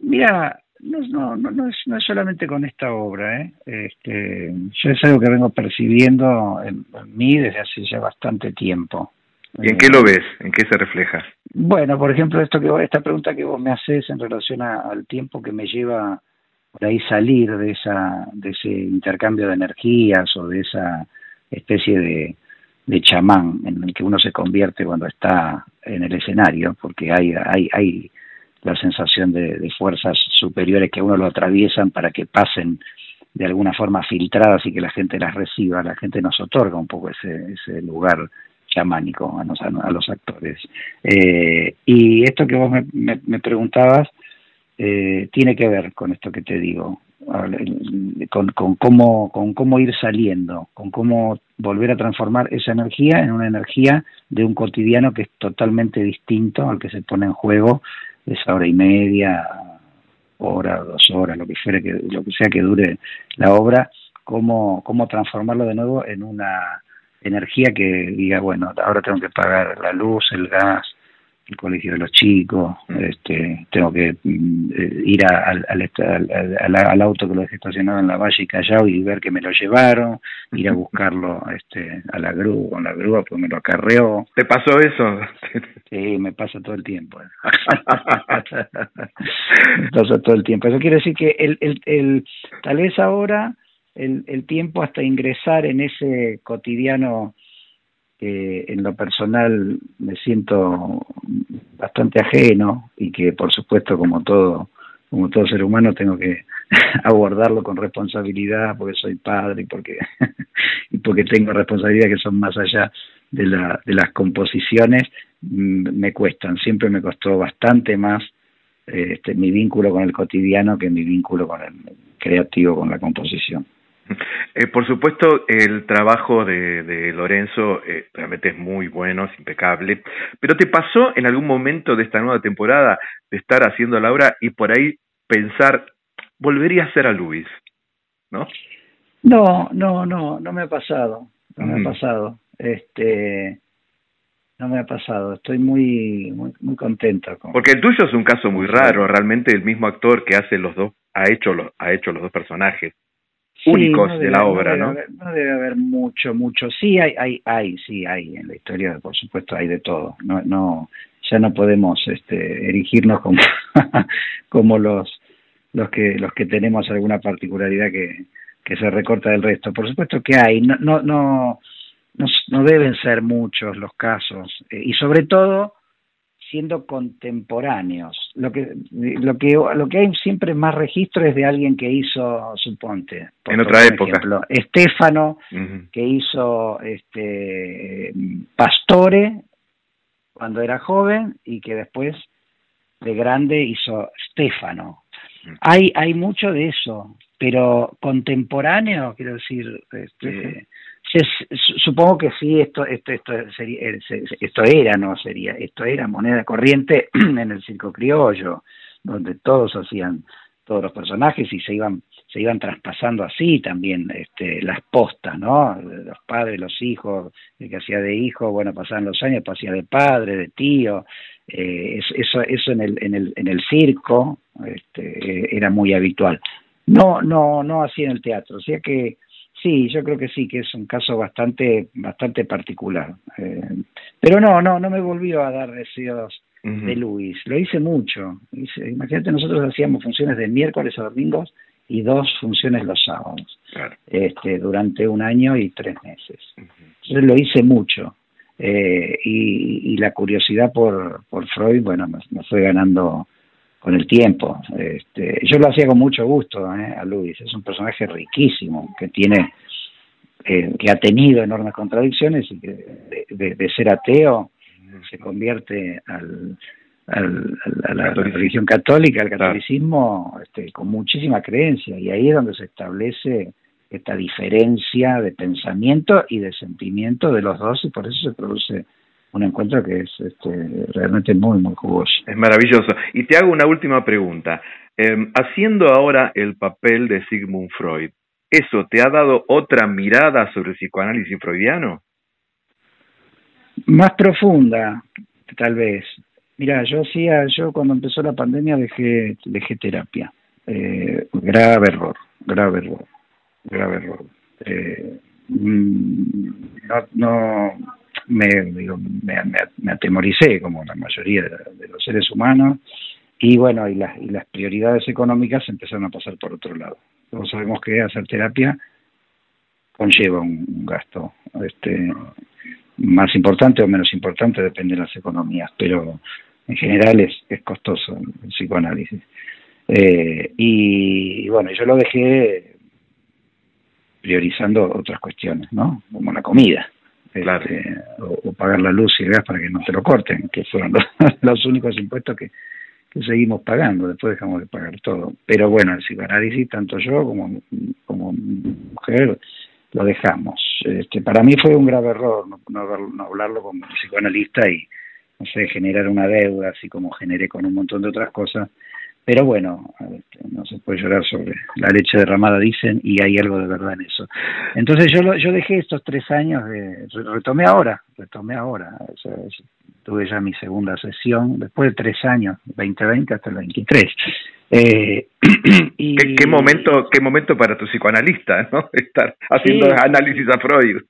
[SPEAKER 13] Mira, no, no, no, no, es, no es solamente con esta obra, ¿eh? Este, yo es algo que vengo percibiendo en, mí desde hace ya bastante tiempo.
[SPEAKER 14] ¿Y en qué lo ves? ¿En qué se refleja?
[SPEAKER 13] Bueno, por ejemplo, esto que esta pregunta que vos me haces en relación al tiempo que me lleva por ahí salir de esa de ese intercambio de energías o de esa especie de, de chamán en el que uno se convierte cuando está en el escenario, porque hay hay hay la sensación de, fuerzas superiores que uno lo atraviesan para que pasen de alguna forma filtradas y que la gente las reciba. La gente nos otorga un poco ese, ese lugar chamánico a los, a los actores. Eh, y esto que vos me, me, preguntabas eh, tiene que ver con esto que te digo, con, con, cómo, con cómo ir saliendo, con cómo volver a transformar esa energía en una energía de un cotidiano que es totalmente distinto al que se pone en juego esa hora y media, hora, dos horas, lo que fuera que, lo que sea que dure la obra, cómo, cómo transformarlo de nuevo en una energía que diga, bueno, ahora tengo que pagar la luz, el gas, el colegio de los chicos, este, tengo que mm, eh, ir al, al, al, auto que lo dejé estacionado en la Valle y Callao y ver que me lo llevaron, ir a buscarlo este, a la grúa, con la grúa, pues me lo acarreó.
[SPEAKER 14] ¿Te pasó eso?
[SPEAKER 13] Sí, me pasa todo el tiempo. me pasa todo el tiempo. Eso quiere decir que el, el, el, tal vez ahora el, el tiempo hasta ingresar en ese cotidiano que en lo personal me siento bastante ajeno y que por supuesto como todo como todo ser humano tengo que abordarlo con responsabilidad porque soy padre y porque y porque tengo responsabilidades que son más allá de, la, de las composiciones mm, me cuestan. Siempre me costó bastante más este, mi vínculo con el cotidiano que mi vínculo con el creativo con la composición
[SPEAKER 14] eh, por supuesto, el trabajo de, de Lorenzo eh, realmente es muy bueno, es impecable. Pero ¿te pasó en algún momento de esta nueva temporada de estar haciendo la obra y por ahí pensar, volvería a ser a Luis? ¿No?
[SPEAKER 13] No, no, no, no me ha pasado. No me ha pasado. Este, no me ha pasado. Estoy muy, muy, muy contento. Con...
[SPEAKER 14] Porque el tuyo es un caso muy raro. Realmente el mismo actor que hace los dos ha hecho los, ha hecho los dos personajes únicos de la obra, ¿no?
[SPEAKER 13] ¿no? debe haber mucho, mucho. Sí, hay, hay, hay, sí, hay en la historia, por supuesto, hay de todo. No, no, ya no podemos este, erigirnos como, como los, los que, los que tenemos alguna particularidad que, que se recorta del resto. Por supuesto que hay, no, no, no, no, deben ser muchos los casos eh, y sobre todo siendo contemporáneos. Lo que, lo que, lo que hay siempre más registro es de alguien que hizo, suponte,
[SPEAKER 14] en otra época.
[SPEAKER 13] Ejemplo, Estefano, que hizo este Pastore cuando era joven y que después de grande hizo Stefano. Hay, hay mucho de eso, pero contemporáneo, quiero decir, este, supongo que sí, esto, esto, esto, sería, eh, esto era, no sería, esto era moneda corriente en el circo criollo, donde todos hacían, todos los personajes y se iban, se iban traspasando así también este, las postas, ¿no? Los padres, los hijos, el que hacía de hijo, bueno, pasaban los años, pasía de padre, de tío, eh, eso, eso en el, en el, en el circo este, era muy habitual. No, no, no así en el teatro, o sea que Sí, yo creo que sí, que es un caso bastante, bastante particular. Eh, pero no, no, no me volvió a dar deseos de Luis. Lo hice mucho. imagínate, nosotros hacíamos funciones de miércoles a domingos y dos funciones los sábados. Este, durante un año y tres meses. Entonces lo hice mucho. Eh, y, y, la curiosidad por, por Freud, bueno, me fue ganando con el tiempo. Este, yo lo hacía con mucho gusto ¿eh? a Luis, es un personaje riquísimo, que tiene, eh, que ha tenido enormes contradicciones y que de, ser ateo se convierte al, a la, religión católica, al catolicismo, este, con muchísima creencia, y ahí es donde se establece esta diferencia de pensamiento y de sentimiento de los dos, y por eso se produce un encuentro que es este, realmente muy, muy jugoso.
[SPEAKER 14] Es maravilloso. Y te hago una última pregunta. Em, haciendo ahora el papel de Sigmund Freud, ¿eso te ha dado otra mirada sobre el psicoanálisis freudiano?
[SPEAKER 13] Más profunda, tal vez. Mira, yo hacía, yo cuando empezó la pandemia dejé, dejé terapia. Eh, grave error, grave error, grave error. Eh, mm, no, no, me, digo, me, me, atemoricé, como la mayoría de, los seres humanos, y bueno, y las, y las prioridades económicas empezaron a pasar por otro lado. Todos sabemos que hacer terapia conlleva un, gasto este más importante o menos importante, depende de las economías, pero en general es, es costoso el, psicoanálisis. Eh, y, bueno, yo lo dejé priorizando otras cuestiones, ¿no? Como la comida. Este, o, pagar la luz y el gas para que no te lo corten, que fueron los, únicos impuestos que, que, seguimos pagando, después dejamos de pagar todo. Pero bueno, el psicoanálisis, tanto yo como, como mujer, lo dejamos. Este, para mí fue un grave error no, no, hablarlo como psicoanalista y, no sé, generar una deuda, así como generé con un montón de otras cosas, pero bueno, no se puede llorar sobre la leche derramada, dicen, y hay algo de verdad en eso. Entonces yo yo dejé estos tres años, de, retomé ahora, retomé ahora. Tuve ya mi segunda sesión, después de tres años, 2020 hasta el 23. Eh,
[SPEAKER 14] y... ¿Qué, momento, ¿Qué momento para tu psicoanalista, ¿no? Estar haciendo análisis a Freud.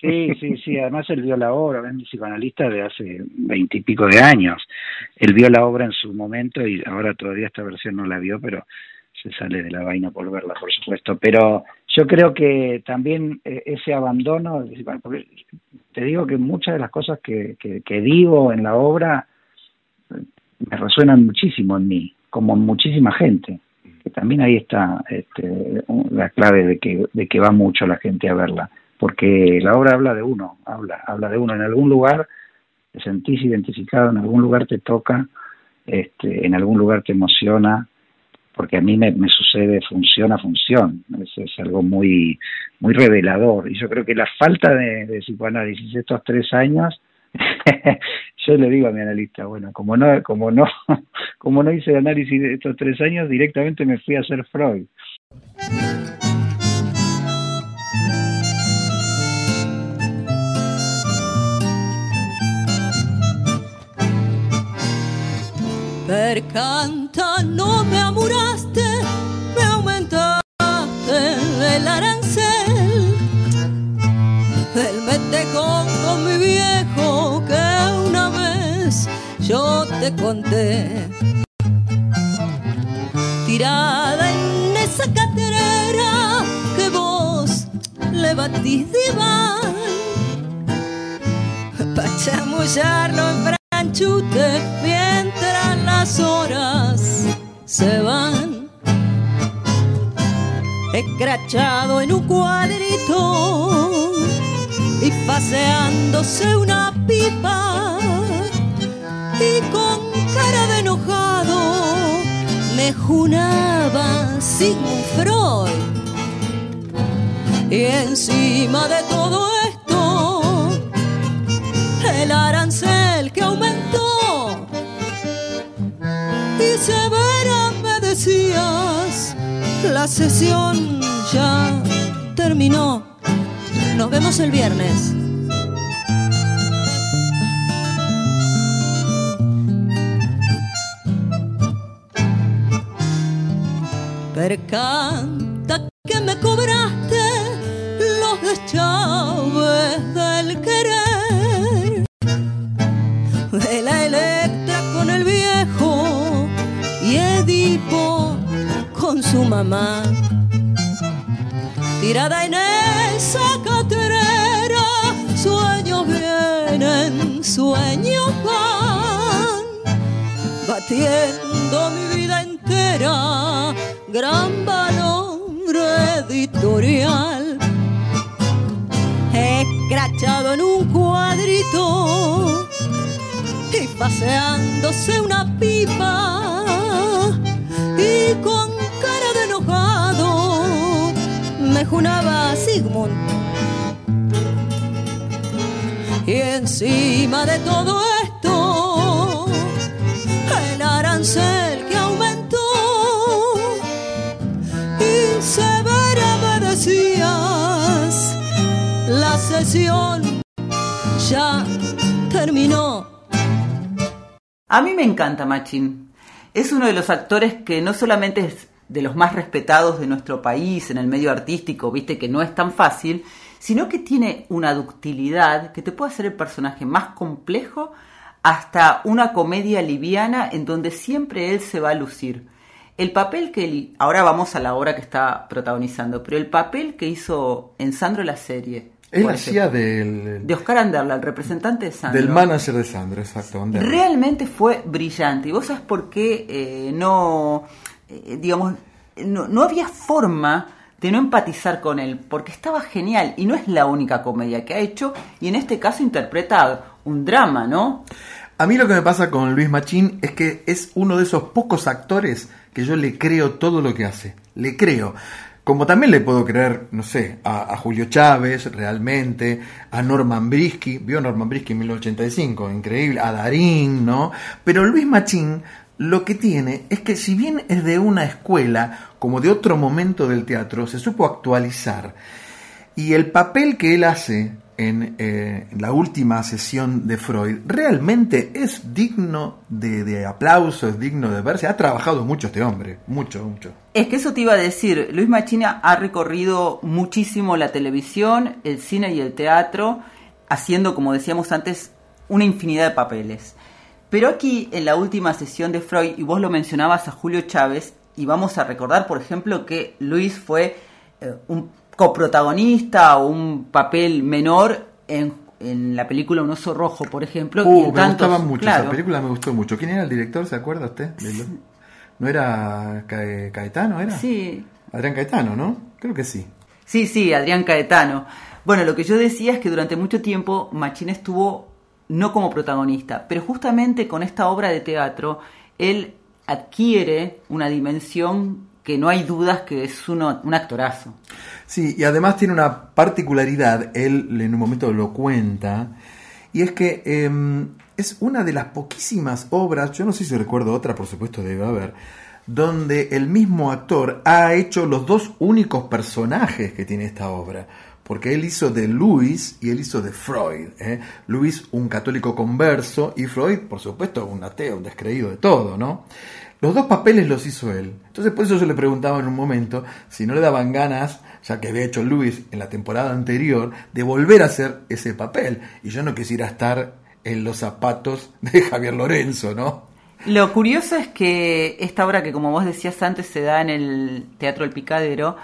[SPEAKER 13] Sí, sí, sí. Además él vio la obra, es mi psicoanalista de hace veintipico de años. Él vio la obra en su momento y ahora todavía esta versión no la vio, pero se sale de la vaina por verla, por supuesto. Pero yo creo que también eh, ese abandono, te digo que muchas de las cosas que, que, digo en la obra eh, me resuenan muchísimo en mí, como en muchísima gente. Que también ahí está este, la clave de que, de que va mucho la gente a verla, porque la obra habla de uno, habla, habla de uno. En algún lugar te sentís identificado, en algún lugar te toca, este, en algún lugar te emociona, porque a mí me, sucede función a función, es, es, algo muy, muy revelador. Y yo creo que la falta de, psicoanálisis estos tres años, yo le digo a mi analista, bueno, como no, como no, como no hice análisis de estos tres años, directamente me fui a hacer Freud.
[SPEAKER 5] Percanta, no me amuraste, me aumentaste el arancel. El metejón con mi viejo que una vez yo te conté. Tirada en esa caterera que vos le batís diván. Pa' chamullarlo en franchute mientras las horas se van. Escrachado en un cuadrito y paseándose una pipa y con cara de enojado me junaba sin Freud. Y encima de todo el arancel que aumentó y severa me decías, la sesión ya terminó, nos vemos el viernes. Percanta batiendo mi vida entera, gran valor editorial, escrachado en un cuadrito y paseándose una pipa y con cara de enojado me junaba Sigmund. Y encima de todo ya terminó.
[SPEAKER 2] A mí me encanta Machín. Es uno de los actores que no solamente es de los más respetados de nuestro país en el medio artístico, viste que no es tan fácil, sino que tiene una ductilidad que te puede hacer el personaje más complejo hasta una comedia liviana en donde siempre él se va a lucir. El papel que él, ahora vamos a la obra que está protagonizando, pero el papel que hizo en Sandro la serie,
[SPEAKER 1] él hacía del...
[SPEAKER 2] De Oscar Anderla, el representante de Sandro.
[SPEAKER 1] Del manager de Sandro, exacto.
[SPEAKER 2] Realmente fue brillante. ¿Y vos sabés por qué eh, no, eh, digamos, no, no, había forma de no empatizar con él? Porque estaba genial y no es la única comedia que ha hecho y en este caso interpreta un drama, ¿no?
[SPEAKER 1] A mí lo que me pasa con Luis Machín es que es uno de esos pocos actores que yo le creo todo lo que hace. Le creo. Como también le puedo creer, no sé, a, Julio Chávez, realmente, a Norman Brisky, vio Norman Brisky en 1985, increíble, a Darín, ¿no? Pero Luis Machín lo que tiene es que si bien es de una escuela, como de otro momento del teatro, se supo actualizar. Y el papel que él hace en, eh, la última sesión de Freud, realmente es digno de, de aplauso, es digno de verse. Ha trabajado mucho este hombre, mucho, mucho.
[SPEAKER 2] Es que eso te iba a decir, Luis Machina ha recorrido muchísimo la televisión, el cine y el teatro, haciendo, como decíamos antes, una infinidad de papeles. Pero aquí, en la última sesión de Freud, y vos lo mencionabas a Julio Chávez, y vamos a recordar, por ejemplo, que Luis fue eh, un coprotagonista o un papel menor en, en la película Un oso rojo, por ejemplo.
[SPEAKER 1] Uh, me
[SPEAKER 2] tantos-
[SPEAKER 1] gustaba mucho,
[SPEAKER 2] claro.
[SPEAKER 1] esa película me gustó mucho. ¿Quién era el director? ¿Se acuerda usted? ¿No era Cae- Caetano? ¿Era?
[SPEAKER 2] Sí.
[SPEAKER 1] Adrián Caetano, ¿no? Creo que sí.
[SPEAKER 2] Sí, sí, Adrián Caetano. Bueno, lo que yo decía es que durante mucho tiempo Machín estuvo no como protagonista, pero justamente con esta obra de teatro él adquiere una dimensión que no hay dudas que es uno, un actorazo.
[SPEAKER 1] Sí, y además tiene una particularidad, él en un momento lo cuenta, y es que eh, es una de las poquísimas obras, yo no sé si recuerdo otra, por supuesto debe haber, donde el mismo actor ha hecho los dos únicos personajes que tiene esta obra. Porque él hizo de Luis y él hizo de Freud. ¿eh? Luis, un católico converso, y Freud, por supuesto, un ateo, un descreído de todo, ¿no? Los dos papeles los hizo él. Entonces, por eso yo le preguntaba en un momento si no le daban ganas, ya que había hecho Luis en la temporada anterior, de volver a hacer ese papel. Y yo no quisiera estar en los zapatos de Javier Lorenzo, ¿no?
[SPEAKER 2] Lo curioso es que esta obra que como vos decías antes se da en el Teatro El Picadero,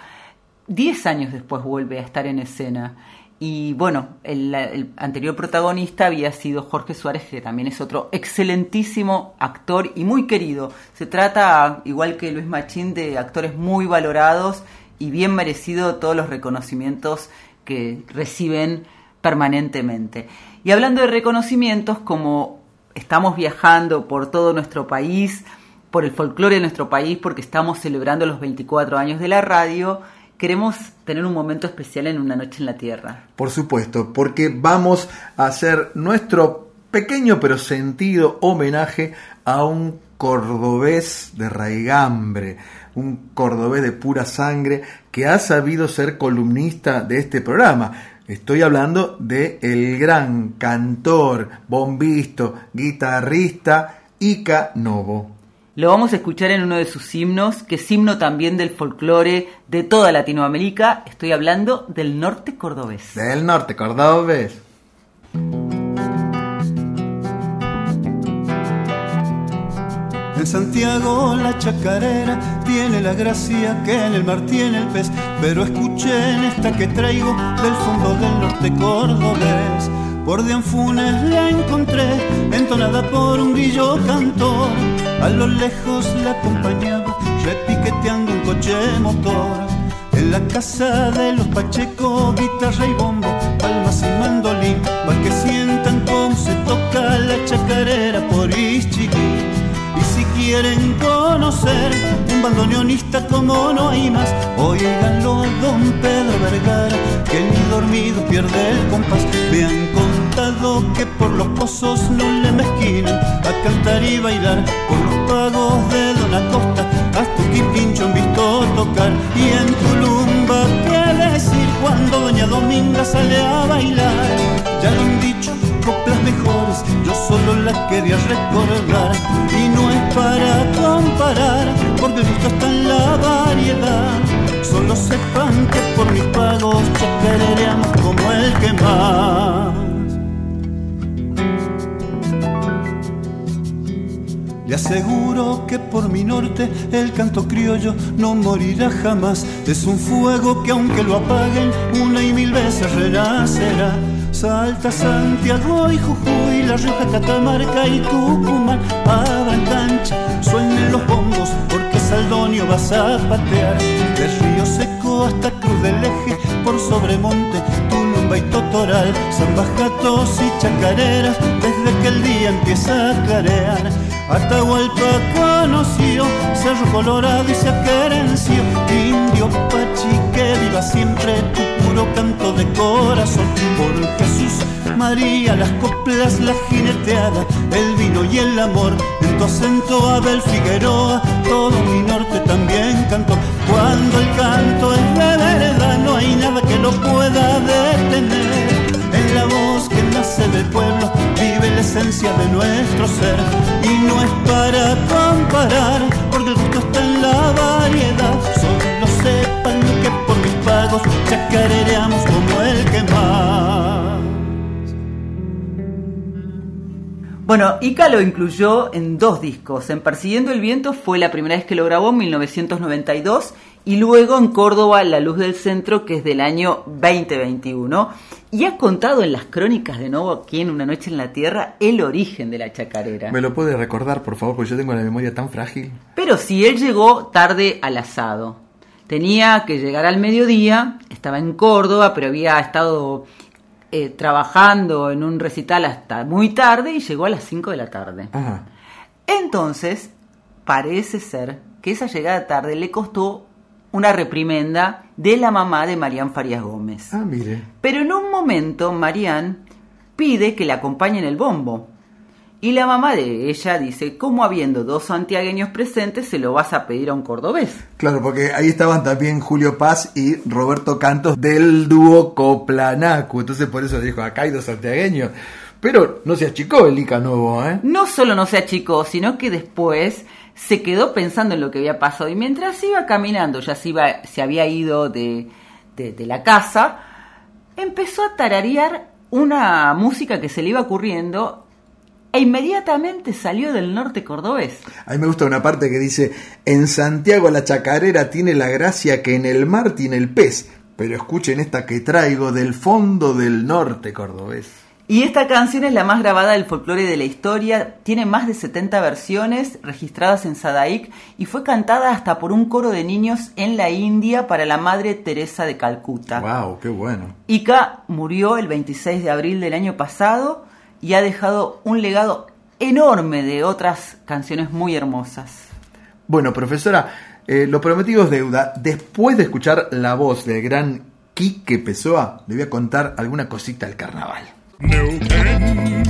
[SPEAKER 2] 10 años después vuelve a estar en escena. Y bueno, el, anterior protagonista había sido Jorge Suárez, que también es otro excelentísimo actor y muy querido. Se trata, igual que Luis Machín, de actores muy valorados y bien merecido todos los reconocimientos que reciben permanentemente. Y hablando de reconocimientos, como estamos viajando por todo nuestro país, por el folclore de nuestro país, porque estamos celebrando los 24 años de la radio, queremos tener un momento especial en Una Noche en la Tierra.
[SPEAKER 1] Por supuesto, porque vamos a hacer nuestro pequeño pero sentido homenaje a un cordobés de raigambre, un cordobés de pura sangre que ha sabido ser columnista de este programa. Estoy hablando de el gran cantor, bombisto, guitarrista Ica Novo.
[SPEAKER 2] Lo vamos a escuchar en uno de sus himnos, que es himno también del folclore de toda Latinoamérica. Estoy hablando del norte cordobés.
[SPEAKER 1] Del norte cordobés.
[SPEAKER 15] En Santiago la chacarera tiene la gracia que en el mar tiene el pez, pero escuchen esta que traigo del fondo del norte cordobés. Por Dianfunes la encontré, entonada por un grillo cantor. A lo lejos la acompañaba, repiqueteando un coche motor. En la casa de los Pacheco, guitarra y bombo, palmas y mandolín, para que sientan cómo se toca la chacarera por Ischiguí. Y si quieren conocer un bandoneonista como no hay más, oíganlo a don Pedro Vergara, que ni dormido pierde el compás. Me que por los pozos no le mezquinan a cantar y bailar por los pagos de Don Acosta, hasta un quirquincho han visto tocar. Y en Tulumba, ¿qué decir cuando Doña Dominga sale a bailar? Ya lo han dicho coplas mejores, yo solo la quería recordar y no es para comparar, porque el gusto está en la variedad. Solo sepan que por mis pagos chacareamos como el que más. Le aseguro que por mi norte el canto criollo no morirá jamás. Es un fuego que aunque lo apaguen una y mil veces renacerá. Salta Santiago y Jujuy, La Rioja, Catamarca y Tucumán. Abran cancha, suenen los bombos porque Saldonio vas a patear. De Río Seco hasta Cruz del Eje, por Sobremonte, Tulumba y Totoral. Zambajatos y chacareras desde que el día empieza a clarear. Atahualpa conoció Cerro Colorado y se querenció Indio Pachi que viva siempre tu puro canto de corazón Por Jesús, María, las coplas, la jineteada El vino y el amor En tu acento Abel Figueroa Todo mi norte también cantó Cuando el canto es de no hay nada que lo pueda detener. En la voz que nace del pueblo vive la
[SPEAKER 6] esencia de nuestro ser. Y no es para comparar, porque el gusto está en la variedad. Solo sepan que por mis pagos chacarereamos como el que más.
[SPEAKER 2] Bueno, Ica lo incluyó en dos discos. En Persiguiendo el Viento fue la primera vez que lo grabó en 1992 y luego en Córdoba La Luz del Centro, que es del año 2021. Y ha contado en las crónicas de nuevo aquí en Una Noche en la Tierra el origen de la chacarera.
[SPEAKER 1] ¿Me lo puede recordar, por favor? Porque yo tengo la memoria tan frágil.
[SPEAKER 2] Pero si él llegó tarde al asado. Tenía que llegar al mediodía, estaba en Córdoba, pero había estado eh, trabajando en un recital hasta muy tarde y llegó a las 5 de la tarde.
[SPEAKER 1] Ajá.
[SPEAKER 2] Entonces, parece ser que esa llegada tarde le costó una reprimenda de la mamá de Marían Farías Gómez.
[SPEAKER 1] Ah, mire.
[SPEAKER 2] Pero en un momento Marían pide que le acompañe en el bombo. Y la mamá de ella dice, ¿cómo habiendo dos santiagueños presentes se lo vas a pedir a un cordobés?
[SPEAKER 1] Claro, porque ahí estaban también Julio Paz y Roberto Cantos del dúo Coplanacu. Entonces por eso dijo, acá hay dos santiagueños. Pero no se achicó el Ica nuevo, ¿eh?
[SPEAKER 2] No solo no se achicó, sino que después se quedó pensando en lo que había pasado. Y mientras iba caminando, ya se, iba, se había ido de, de, de la casa, empezó a tararear una música que se le iba ocurriendo e inmediatamente salió del norte cordobés.
[SPEAKER 1] A mí me gusta una parte que dice, en Santiago la chacarera tiene la gracia que en el mar tiene el pez, pero escuchen esta que traigo del fondo del norte cordobés.
[SPEAKER 2] Y esta canción es la más grabada del folclore de la historia, tiene más de 70 versiones registradas en Sadaic y fue cantada hasta por un coro de niños en la India para la Madre Teresa de Calcuta.
[SPEAKER 1] ¡Wow! ¡Qué bueno!
[SPEAKER 2] Ica murió el 26 de abril del año pasado y ha dejado un legado enorme de otras canciones muy hermosas.
[SPEAKER 1] Bueno, profesora, eh, lo prometido es deuda. Después de escuchar la voz del gran Quique Pessoa, le voy a contar alguna cosita del carnaval.
[SPEAKER 16] Neuquén,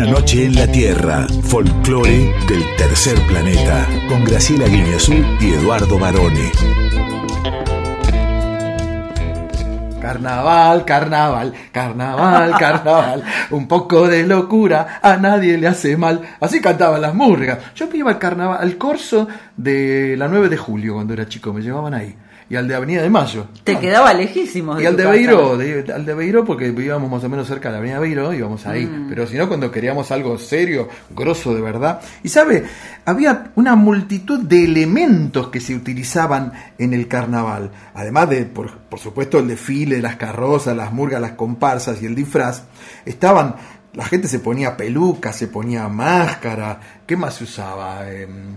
[SPEAKER 12] Una noche en la Tierra, folclore del tercer planeta, con Graciela Guineazú y Eduardo Barone.
[SPEAKER 1] Carnaval, carnaval, carnaval, carnaval. Un poco de locura a nadie le hace mal. Así cantaban las murgas. Yo me iba al carnaval, al corso de la 9 de julio cuando era chico, me llevaban ahí. Y al de Avenida de Mayo.
[SPEAKER 2] Te quedaba lejísimo. de
[SPEAKER 1] Y al de de- al de Beiró porque vivíamos más o menos cerca de la Avenida Beiró, íbamos ahí.
[SPEAKER 2] Mm.
[SPEAKER 1] Pero si no, cuando queríamos algo serio, grosso de verdad. Y sabe, había una multitud de elementos que se utilizaban en el carnaval. Además de, por, por supuesto, el desfile, las carrozas, las murgas, las comparsas y el disfraz. Estaban, la gente se ponía peluca, se ponía máscara. ¿Qué más se usaba? Em,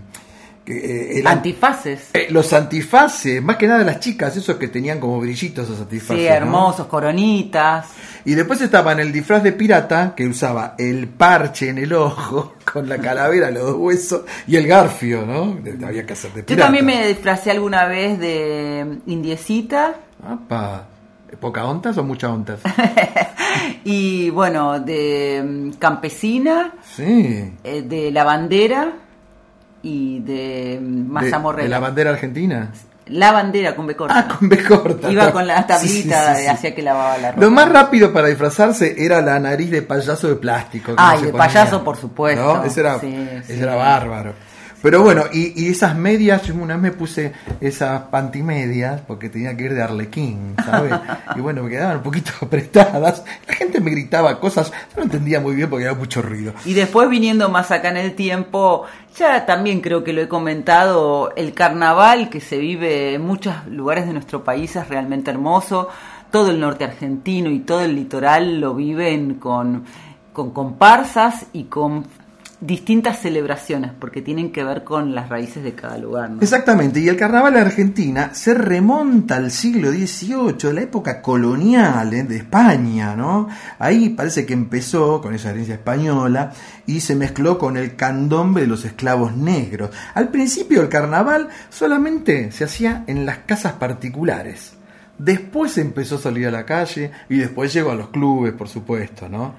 [SPEAKER 1] eh, el-
[SPEAKER 2] Antifaces.
[SPEAKER 1] eh, los antifaces, más que nada las chicas, esos que tenían como brillitos esos antifaces.
[SPEAKER 2] Sí,
[SPEAKER 1] ¿no?
[SPEAKER 2] hermosos, coronitas.
[SPEAKER 1] Y después estaban el disfraz de pirata, que usaba el parche en el ojo, con la calavera, los dos huesos, y el garfio, ¿no? Había que hacer de
[SPEAKER 2] Yo
[SPEAKER 1] pirata.
[SPEAKER 2] también me disfracé alguna vez de indiecita
[SPEAKER 1] Apa, ¿Poca ontas o mucha ontas?
[SPEAKER 2] y bueno, de mm, campesina,
[SPEAKER 1] Sí.
[SPEAKER 2] eh, de lavandera y de mm,
[SPEAKER 1] De,
[SPEAKER 2] mazamorrera.
[SPEAKER 1] de la bandera argentina.
[SPEAKER 2] La bandera con B corta.
[SPEAKER 1] Ah, con B corta.
[SPEAKER 2] Iba con la tablita
[SPEAKER 1] Sí,
[SPEAKER 2] que lavaba la ropa.
[SPEAKER 1] Lo más rápido para disfrazarse era la nariz de payaso de plástico. no se
[SPEAKER 2] de
[SPEAKER 1] ponía.
[SPEAKER 2] payaso, por supuesto.
[SPEAKER 1] ¿No? Ese era, ese era bárbaro. Pero bueno, y, y esas medias, yo una vez me puse esas pantimedias porque tenía que ir de arlequín, ¿sabes? y bueno, me quedaban un poquito apretadas. La gente me gritaba cosas, yo no entendía muy bien porque había mucho ruido.
[SPEAKER 2] Y después viniendo más acá en el tiempo, ya también creo que lo he comentado, el carnaval que se vive en muchos lugares de nuestro país es realmente hermoso. Todo el norte argentino y todo el litoral lo viven con, con comparsas y con distintas celebraciones, porque tienen que ver con las raíces de cada lugar. ¿no?
[SPEAKER 1] Exactamente, y el carnaval de Argentina se remonta al siglo XVIII, la época colonial ¿eh? de España, ¿no? Ahí parece que empezó con esa herencia española y se mezcló con el candombe de los esclavos negros. Al principio el carnaval solamente se hacía en las casas particulares. Después empezó a salir a la calle y después llegó a los clubes, por supuesto, ¿no?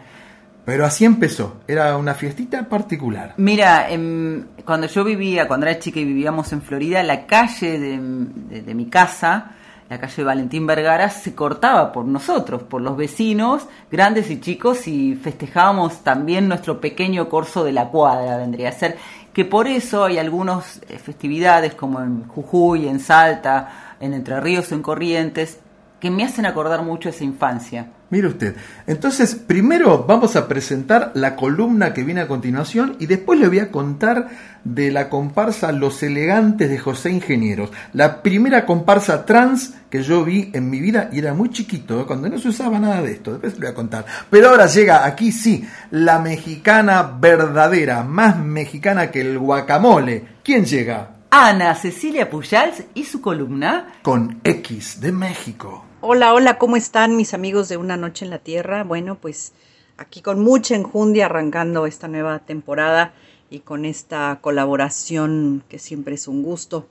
[SPEAKER 1] Pero así empezó, era una fiestita particular.
[SPEAKER 2] Mira, em, cuando yo vivía, cuando era chica y vivíamos en Florida, la calle de, mi casa, la calle Valentín Vergara, se cortaba por nosotros, por los vecinos, grandes y chicos, y festejábamos también nuestro pequeño corso de la cuadra, vendría a ser, que por eso hay algunas eh, festividades como en Jujuy, en Salta, en Entre Ríos o en Corrientes, que me hacen acordar mucho esa infancia.
[SPEAKER 1] Mire usted. Entonces, primero vamos a presentar la columna que viene a continuación y después le voy a contar de la comparsa Los Elegantes de José Ingenieros. La primera comparsa trans que yo vi en mi vida y era muy chiquito, ¿eh? cuando no se usaba nada de esto. Después le voy a contar. Pero ahora llega aquí sí, la mexicana verdadera, más mexicana que el guacamole. ¿Quién llega?
[SPEAKER 2] Ana Cecilia Pujals y su columna
[SPEAKER 1] Con X de México.
[SPEAKER 17] Hola, hola, ¿cómo están mis amigos de Una Noche en la Tierra? Bueno, pues aquí con mucha enjundia arrancando esta nueva temporada y con esta colaboración que siempre es un gusto.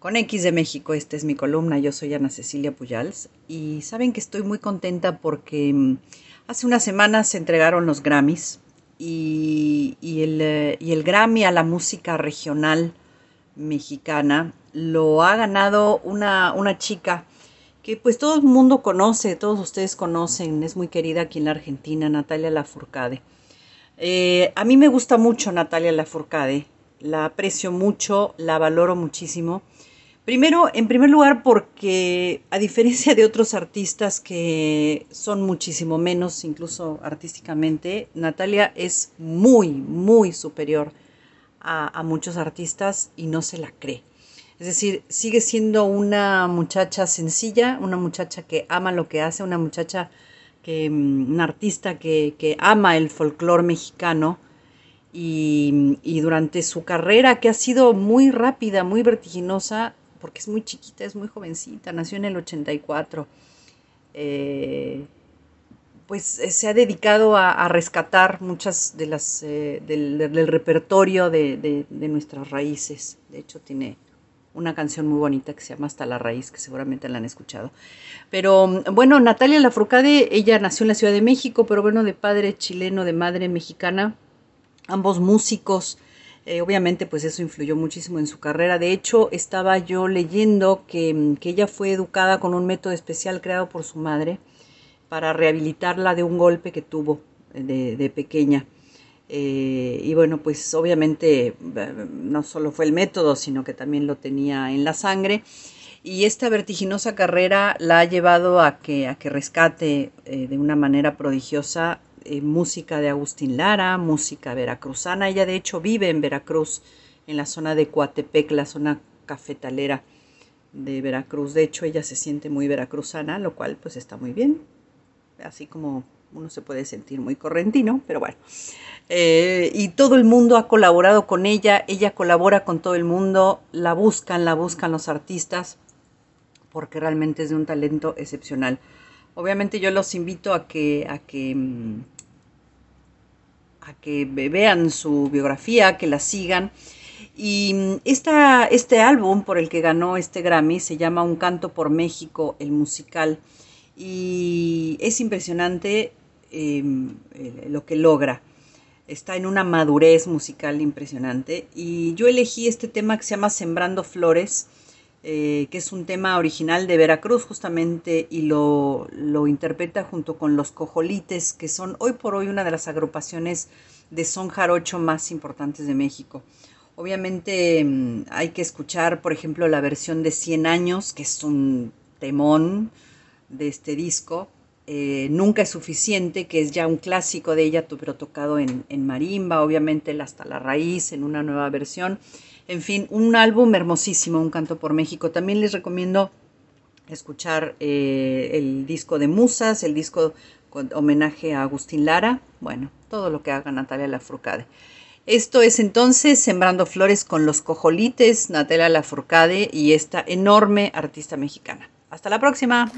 [SPEAKER 17] Con X de México, esta es mi columna, yo soy Ana Cecilia Pujals y saben que estoy muy contenta porque mm, hace unas semanas se entregaron los Grammys y, y el, eh, y el Grammy a la música regional mexicana lo ha ganado una chica que pues todo el mundo conoce, todos ustedes conocen, es muy querida aquí en la Argentina, Natalia Lafourcade. Eh, a mí me gusta mucho Natalia Lafourcade, la aprecio mucho, la valoro muchísimo. Primero, en primer lugar, porque a diferencia de otros artistas que son muchísimo menos, incluso artísticamente, Natalia es muy, muy superior a, a muchos artistas y no se la cree. Es decir, sigue siendo una muchacha sencilla, una muchacha que ama lo que hace, una muchacha que, mm, una artista que, que ama el folclore mexicano y, y durante su carrera que ha sido muy rápida, muy vertiginosa, porque es muy chiquita, es muy jovencita, nació en el 84, eh, pues eh, se ha dedicado a, rescatar muchas de las eh, del, del repertorio de, de- de nuestras raíces. De hecho, tiene una canción muy bonita que se llama Hasta la raíz, que seguramente la han escuchado. Pero bueno, Natalia Lafourcade, ella nació en la Ciudad de México, pero bueno, de padre chileno, de madre mexicana, ambos músicos. Eh, obviamente, pues eso influyó muchísimo en su carrera. De hecho, estaba yo leyendo que, que ella fue educada con un método especial creado por su madre para rehabilitarla de un golpe que tuvo eh, de pequeña. Eh, y bueno, pues obviamente eh, no solo fue el método, sino que también lo tenía en la sangre. Y esta vertiginosa carrera la ha llevado a que, a que rescate eh, de una manera prodigiosa música de Agustín Lara, música veracruzana. Ella de hecho vive en Veracruz, en la zona de Coatepec, la zona cafetalera de Veracruz. De hecho, ella se siente muy veracruzana, lo cual pues está muy bien. Así como uno se puede sentir muy correntino, pero bueno. Eh, y todo el mundo ha colaborado con ella, ella colabora con todo el mundo, la buscan, la buscan los artistas, porque realmente es de un talento excepcional. Obviamente yo los invito a que, a que, mm, a que ve- vean su biografía, que la sigan. Y mm, esta, este álbum por el que ganó este Grammy se llama Un canto por México, el musical. Y es impresionante eh, lo que logra. Está en una madurez musical impresionante. Y yo elegí este tema que se llama Sembrando Flores, eh, que es un tema original de Veracruz justamente, y lo, lo interpreta junto con Los Cojolites, que son hoy por hoy una de las agrupaciones de son jarocho más importantes de México. Obviamente mm, hay que escuchar, por ejemplo, la versión de 100 años, que es un temón de este disco. Eh, Nunca es suficiente, que es ya un clásico de ella, pero tocado en, marimba, obviamente Hasta la Raíz, en una nueva versión. En fin, un álbum hermosísimo, Un Canto por México. También les recomiendo escuchar eh, el disco de Musas, el disco con homenaje a Agustín Lara, bueno, todo lo que haga Natalia Lafourcade. Esto es entonces Sembrando Flores con los Cojolites, Natalia Lafourcade y esta enorme artista mexicana. Hasta la próxima.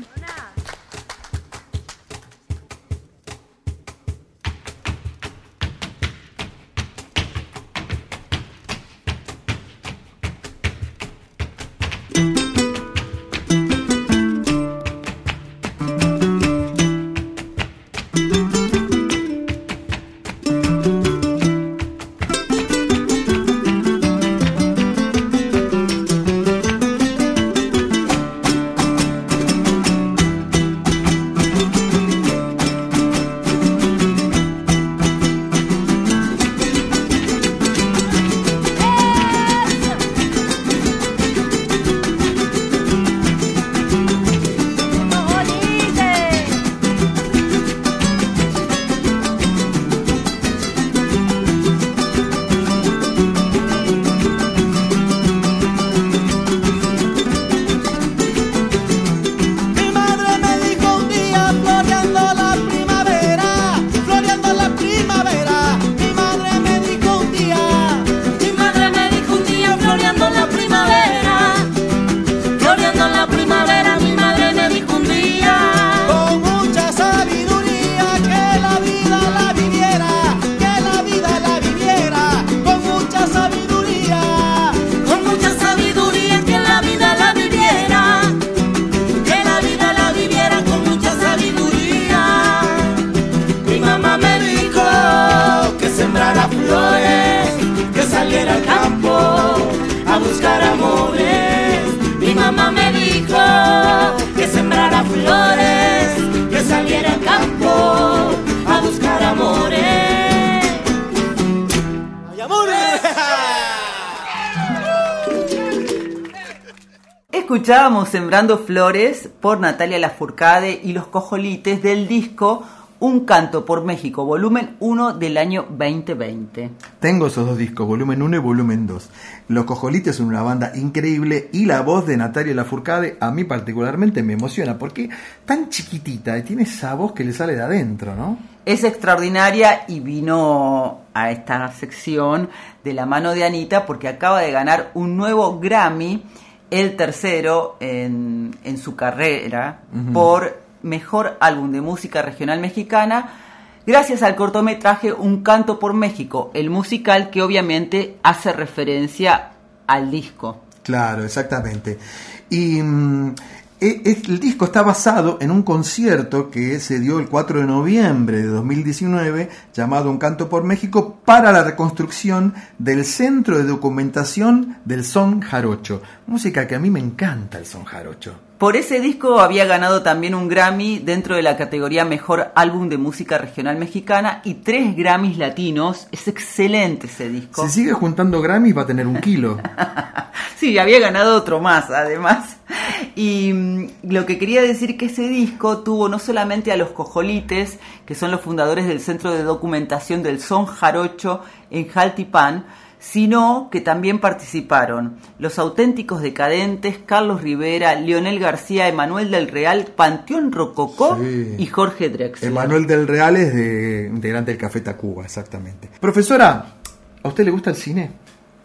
[SPEAKER 2] Escuchábamos Sembrando Flores por Natalia Lafourcade y los cojolites del disco Un Canto por México, volumen 1 del año 2020.
[SPEAKER 1] Tengo esos dos discos, volumen 1 y volumen 2. Los Cojolites son una banda increíble y la voz de Natalia Lafourcade a mí particularmente me emociona porque tan chiquitita y tiene esa voz que le sale de adentro, ¿no?
[SPEAKER 2] Es extraordinaria y vino a esta sección de la mano de Anita porque acaba de ganar un nuevo Grammy, el tercero en, en su carrera, por mejor álbum de música regional mexicana, gracias al cortometraje Un canto por México, el musical que obviamente hace referencia al disco.
[SPEAKER 1] Claro, exactamente. Y mm, el disco está basado en un concierto que se dio el 4 de noviembre de 2019 llamado Un canto por México para la reconstrucción del Centro de Documentación del Son Jarocho. Música que a mí me encanta el Son Jarocho.
[SPEAKER 2] Por ese disco había ganado también un Grammy dentro de la categoría Mejor Álbum de Música Regional Mexicana y tres Grammys latinos. Es excelente ese disco.
[SPEAKER 1] Si sigue juntando Grammys va a tener un kilo.
[SPEAKER 2] Sí, había ganado otro más, además. Y mm, lo que quería decir que ese disco tuvo no solamente a los Cojolites, que son los fundadores del Centro de Documentación del Son Jarocho en Jaltipan, sino que también participaron los auténticos decadentes, Carlos Rivera, Leonel García, Emanuel del Real, Panteón Rococó
[SPEAKER 1] Sí.
[SPEAKER 2] y Jorge Drexler.
[SPEAKER 1] Emanuel del Real es de integrante del Café Tacuba, exactamente. Profesora, ¿a usted le gusta el cine?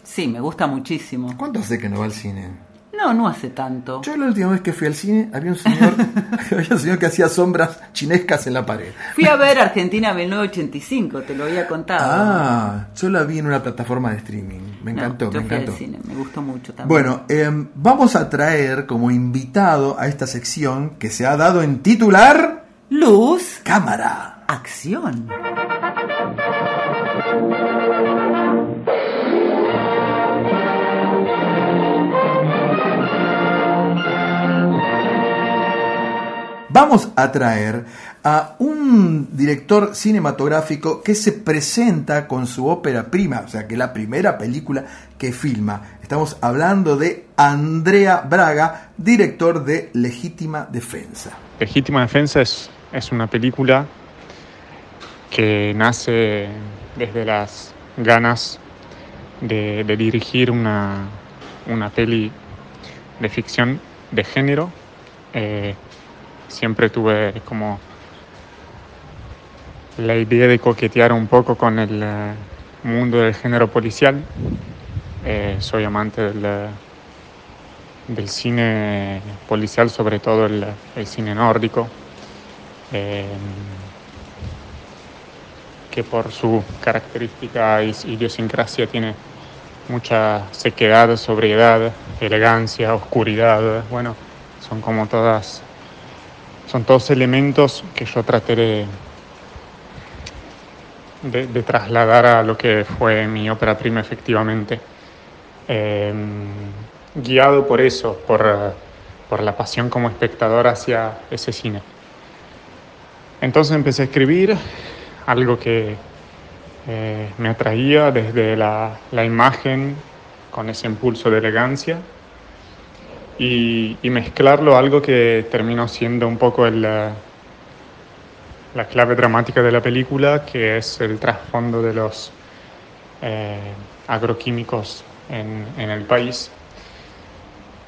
[SPEAKER 2] Sí, me gusta muchísimo.
[SPEAKER 1] ¿Cuánto hace que no va al cine?
[SPEAKER 2] No, no hace tanto.
[SPEAKER 1] Yo la última vez que fui al cine había un señor, había un señor que hacía sombras chinescas en la pared.
[SPEAKER 2] Fui a ver Argentina 1985, te lo había contado.
[SPEAKER 1] Ah, yo la vi en una plataforma de streaming. Me
[SPEAKER 2] No,
[SPEAKER 1] encantó,
[SPEAKER 2] yo
[SPEAKER 1] me
[SPEAKER 2] fui al
[SPEAKER 1] encantó.
[SPEAKER 2] cine, me gustó mucho también.
[SPEAKER 1] Bueno, em, vamos a traer como invitado a esta sección que se ha dado en titular
[SPEAKER 2] Luz,
[SPEAKER 1] Cámara.
[SPEAKER 2] acción.
[SPEAKER 1] Vamos a traer a un director cinematográfico que se presenta con su ópera prima, o sea que la primera película que filma. Estamos hablando de Andrea Braga, director de Legítima Defensa.
[SPEAKER 18] Legítima Defensa es, es una película que nace desde las ganas de, dirigir una, una de ficción de género. Eh, siempre tuve como la idea de coquetear un poco con el eh, mundo del género policial. Eh, soy amante del, eh, del cine policial, sobre todo el, el cine nórdico, eh, que por su característica y idiosincrasia tiene mucha sequedad, sobriedad, elegancia, oscuridad. Bueno, son como todas, son todos elementos que yo traté de, trasladar a lo que fue mi ópera prima efectivamente. Eh, guiado por eso, por, por la pasión como espectador hacia ese cine. Entonces empecé a escribir algo que eh, me atraía desde la, la imagen con ese impulso de elegancia y, mezclarlo a algo que terminó siendo un poco el, eh, la clave dramática de la película, que es el trasfondo de los eh, agroquímicos en, en el país.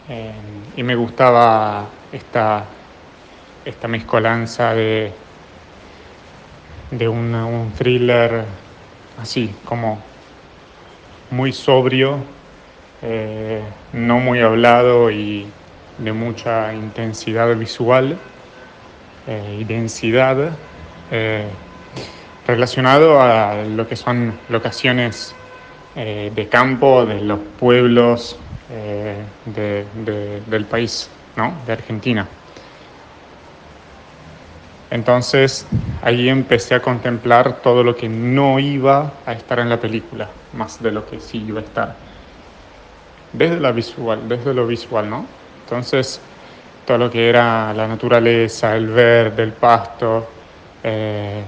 [SPEAKER 18] Eh, y me gustaba esta, esta mezcolanza de, de un thriller así, como muy sobrio, eh, no muy hablado y de mucha intensidad visual eh, y densidad, eh, relacionado a lo que son locaciones eh, de campo de los pueblos de- de- del país, ¿no? de Argentina. Entonces ahí empecé a contemplar todo lo que no iba a estar en la película, más de lo que sí iba a estar. Desde la visual, desde lo visual, ¿no? Entonces todo lo que era la naturaleza, el verde, el pasto, eh,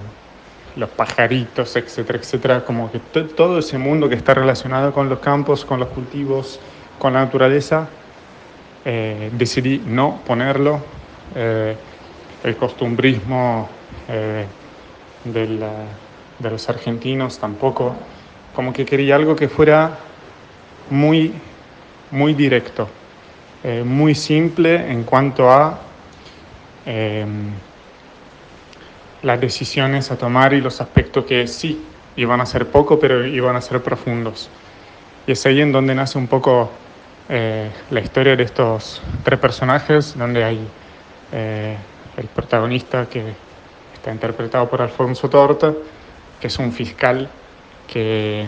[SPEAKER 18] los pajaritos, etcétera, etcétera, como que to- todo ese mundo que está relacionado con los campos, con los cultivos, con la naturaleza, eh, decidí no ponerlo. Eh, el costumbrismo eh, de, la- de los argentinos tampoco. Como que quería algo que fuera muy, muy directo, eh, muy simple en cuanto a em, las decisiones a tomar y los aspectos que sí iban a ser poco, pero iban a ser profundos. Y es ahí en donde nace un poco eh, la historia de estos tres personajes, donde hay eh, el protagonista que está interpretado por Alfonso Torta, que es un fiscal que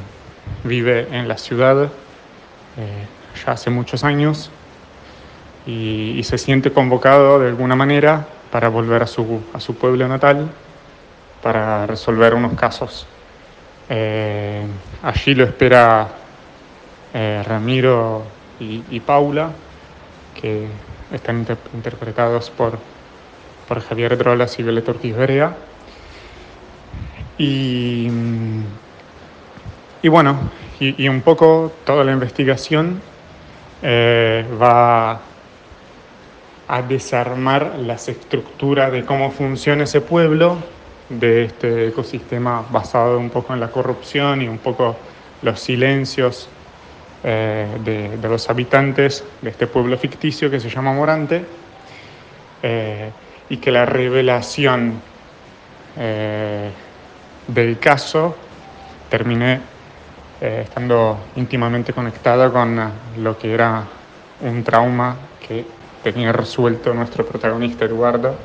[SPEAKER 18] vive en la ciudad eh, ya hace muchos años y, se siente convocado de alguna manera para volver a su, a su pueblo natal para resolver unos casos. Eh, allí lo espera eh, Ramiro y, y Paula, que están inter- interpretados por, por Javier Drolas y Violeta Ortiz. Y, y bueno, y un poco toda la investigación eh, va a desarmar las estructuras de cómo funciona ese pueblo, de este ecosistema basado un poco en la corrupción y un poco los silencios eh, de, los habitantes de este pueblo ficticio que se llama Morante, eh, y que la revelación del caso termine eh, estando íntimamente conectada con eh, lo que era un trauma que tenía resuelto nuestro protagonista Eduardo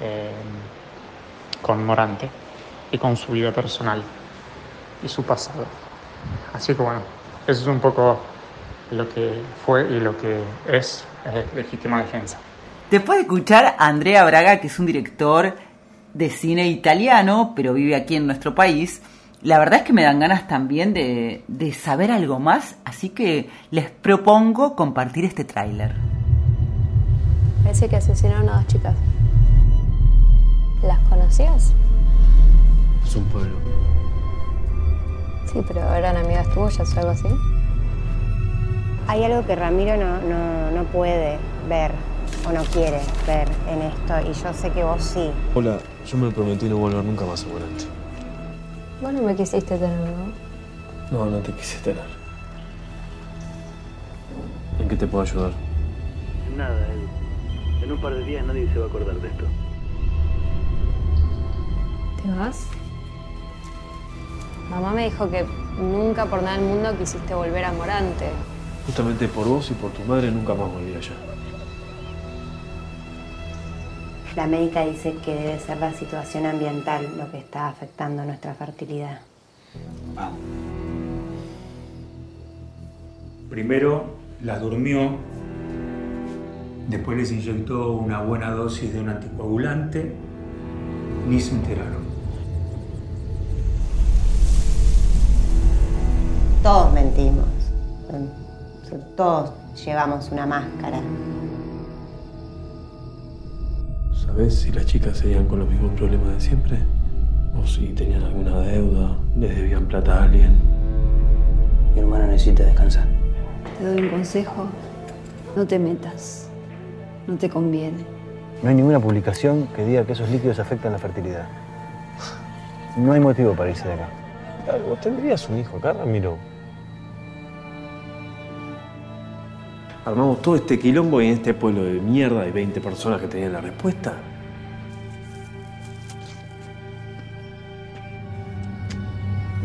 [SPEAKER 18] eh, con Morante y con su vida personal y su pasado. Así que bueno, eso es un poco lo que fue y lo que es legítima defensa.
[SPEAKER 2] Después de escuchar a Andrea Braga, que es un director de cine italiano, pero vive aquí en nuestro país, la verdad es que me dan ganas también de, de saber algo más, así que les propongo compartir este tráiler.
[SPEAKER 19] Parece que asesinaron a dos chicas. ¿Las conocías?
[SPEAKER 20] Es un pueblo.
[SPEAKER 19] Sí, pero eran amigas tuyas o algo así.
[SPEAKER 21] Hay algo que Ramiro no, no, no puede ver o no quiere ver en esto y yo sé que vos sí.
[SPEAKER 20] Hola, yo me prometí no volver nunca más a Morante.
[SPEAKER 19] Vos no me quisiste tener, ¿no?
[SPEAKER 20] No, no te quise tener. ¿En qué te puedo ayudar?
[SPEAKER 22] Nada, Edu. En un par de días nadie se va a acordar de esto.
[SPEAKER 19] ¿Te vas? Mamá me dijo que nunca por nada del mundo quisiste volver a Morante.
[SPEAKER 20] Justamente por vos y por tu madre nunca más volví allá.
[SPEAKER 21] La médica dice que debe ser la situación ambiental lo que está afectando nuestra fertilidad.
[SPEAKER 23] Primero las durmió, después les inyectó una buena dosis de un anticoagulante, ni se enteraron.
[SPEAKER 21] Todos mentimos. Todos llevamos una máscara.
[SPEAKER 20] ¿Sabés si las chicas seguían con los mismos problemas de siempre? ¿O si tenían alguna deuda? ¿Les debían plata a alguien?
[SPEAKER 22] Mi hermana necesita descansar.
[SPEAKER 19] Te doy un consejo. No te metas. No te conviene.
[SPEAKER 24] No hay ninguna publicación que diga que esos líquidos afectan la fertilidad. No hay motivo para irse de acá.
[SPEAKER 20] ¿Vos tendrías un hijo acá, Ramiro? Armamos todo este quilombo y en este pueblo de mierda hay 20 personas que tenían la respuesta.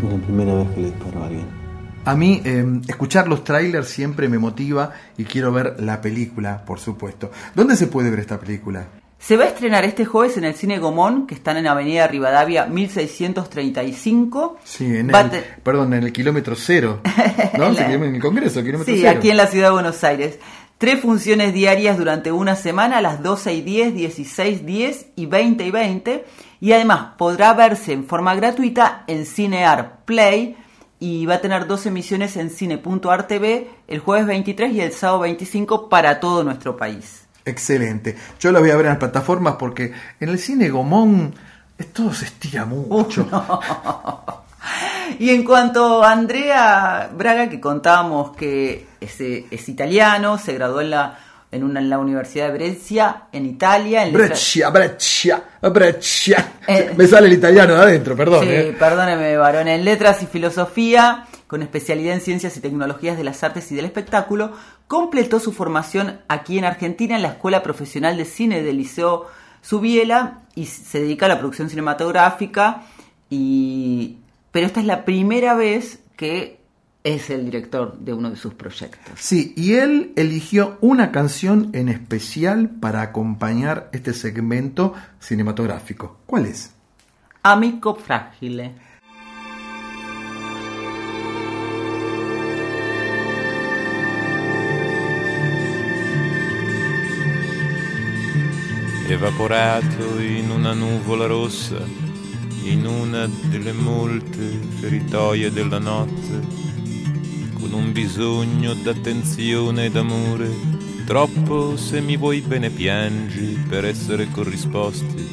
[SPEAKER 20] Es la primera vez que le disparo a alguien.
[SPEAKER 1] A mí, eh, escuchar los trailers siempre me motiva y quiero ver la película, por supuesto. ¿Dónde se puede ver esta película?
[SPEAKER 2] Se va a estrenar este jueves en el Cine Gomón, que están en Avenida Rivadavia 1635.
[SPEAKER 1] Sí, en
[SPEAKER 2] Va
[SPEAKER 1] el,
[SPEAKER 2] te-
[SPEAKER 1] perdón, en el kilómetro cero. ¿No?
[SPEAKER 2] En la-
[SPEAKER 1] en el Congreso, kilómetro
[SPEAKER 2] Sí,
[SPEAKER 1] cero.
[SPEAKER 2] aquí en la ciudad de Buenos Aires. Tres funciones diarias durante una semana a las 12 y 10, 16, 10 y 20 y 20. Y además podrá verse en forma gratuita en Cinear Play y va a tener dos emisiones en cine.ar TV el jueves 23 y el sábado 25 para todo nuestro país.
[SPEAKER 1] Excelente. Yo la voy a ver en las plataformas porque en el cine Gomón todo se estira mucho.
[SPEAKER 2] Y en cuanto a Andrea Braga, que contábamos que es, es italiano, se graduó en la en, una, en la Universidad de Brescia, en Italia. En
[SPEAKER 1] Breccia, Breccia, Breccia.
[SPEAKER 2] Eh,
[SPEAKER 1] Me sale el italiano de adentro, perdón.
[SPEAKER 2] Sí,
[SPEAKER 1] eh.
[SPEAKER 2] perdóneme, varón, en letras y filosofía, con especialidad en ciencias y tecnologías de las artes y del espectáculo, completó su formación aquí en Argentina en la Escuela Profesional de Cine del Liceo Subiela y se dedica a la producción cinematográfica. Y... Pero esta es la primera vez que es el director de uno de sus proyectos.
[SPEAKER 1] Sí, y él eligió una canción en especial para acompañar este segmento cinematográfico. ¿Cuál es?
[SPEAKER 2] Amico Fragile.
[SPEAKER 25] Evaporato in una nuvola rossa, in una delle molte feritoie della notte, con un bisogno d'attenzione e d'amore, troppo se mi vuoi bene piangi per essere corrisposti.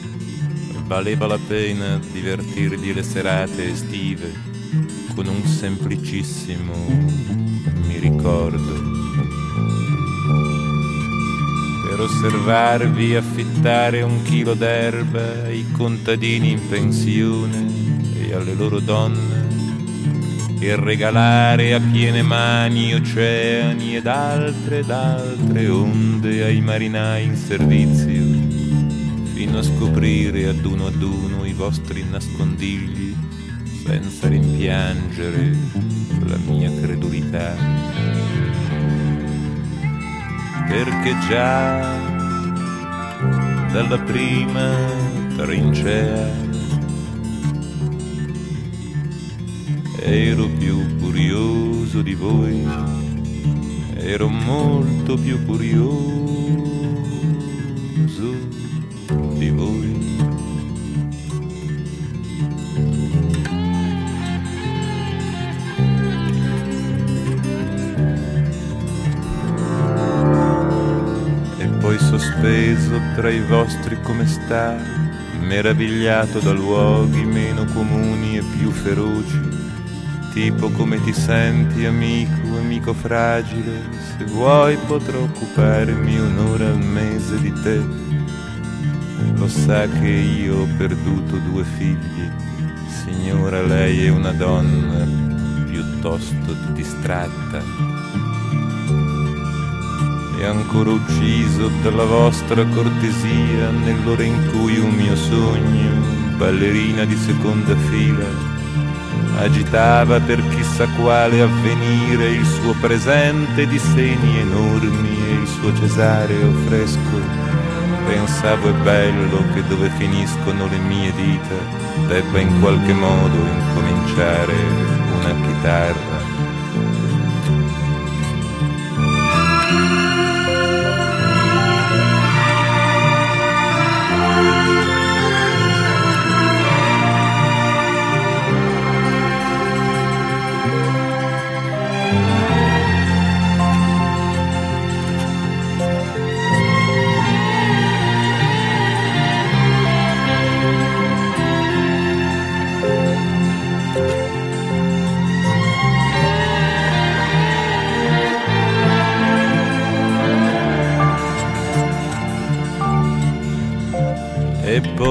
[SPEAKER 25] Valeva la pena divertirgli le serate estive con un semplicissimo mi ricordo per osservarvi affittare un chilo d'erba ai contadini in pensione e alle loro donne e regalare a piene mani oceani ed altre ed altre onde ai marinai in servizio fino a scoprire ad uno ad uno i vostri nascondigli senza rimpiangere la mia credulità perché già dalla prima trincea ero più curioso di voi, ero molto più curioso sospeso tra i vostri come sta, meravigliato da luoghi meno comuni e più feroci, tipo come ti senti amico, amico fragile, se vuoi potrò occuparmi un'ora al mese di te. Lo sa che io ho perduto due figli, signora lei è una donna piuttosto distratta e ancora ucciso dalla vostra cortesia nell'ora in cui un mio sogno, ballerina di seconda fila, agitava per chissà quale avvenire il suo presente di seni enormi e il suo cesareo fresco. Pensavo è bello che dove finiscono le mie dita debba in qualche modo incominciare una chitarra.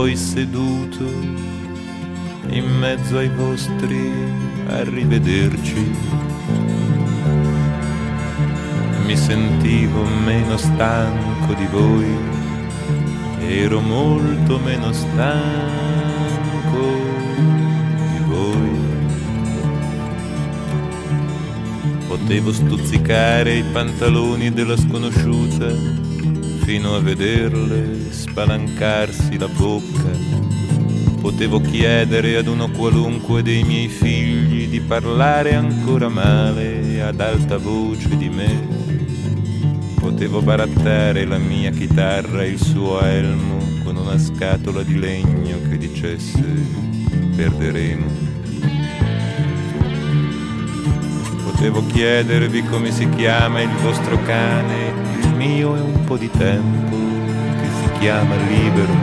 [SPEAKER 25] Poi seduto in mezzo ai vostri arrivederci mi sentivo meno stanco di voi ero molto meno stanco di voi. Potevo stuzzicare i pantaloni della sconosciuta fino a vederle spalancarsi la bocca. Potevo chiedere ad uno qualunque dei miei figli di parlare ancora male ad alta voce di me. Potevo barattare la mia chitarra e il suo elmo con una scatola di legno che dicesse perderemo. Potevo chiedervi come si chiama il vostro cane, mio è un po' di tempo che si chiama libero.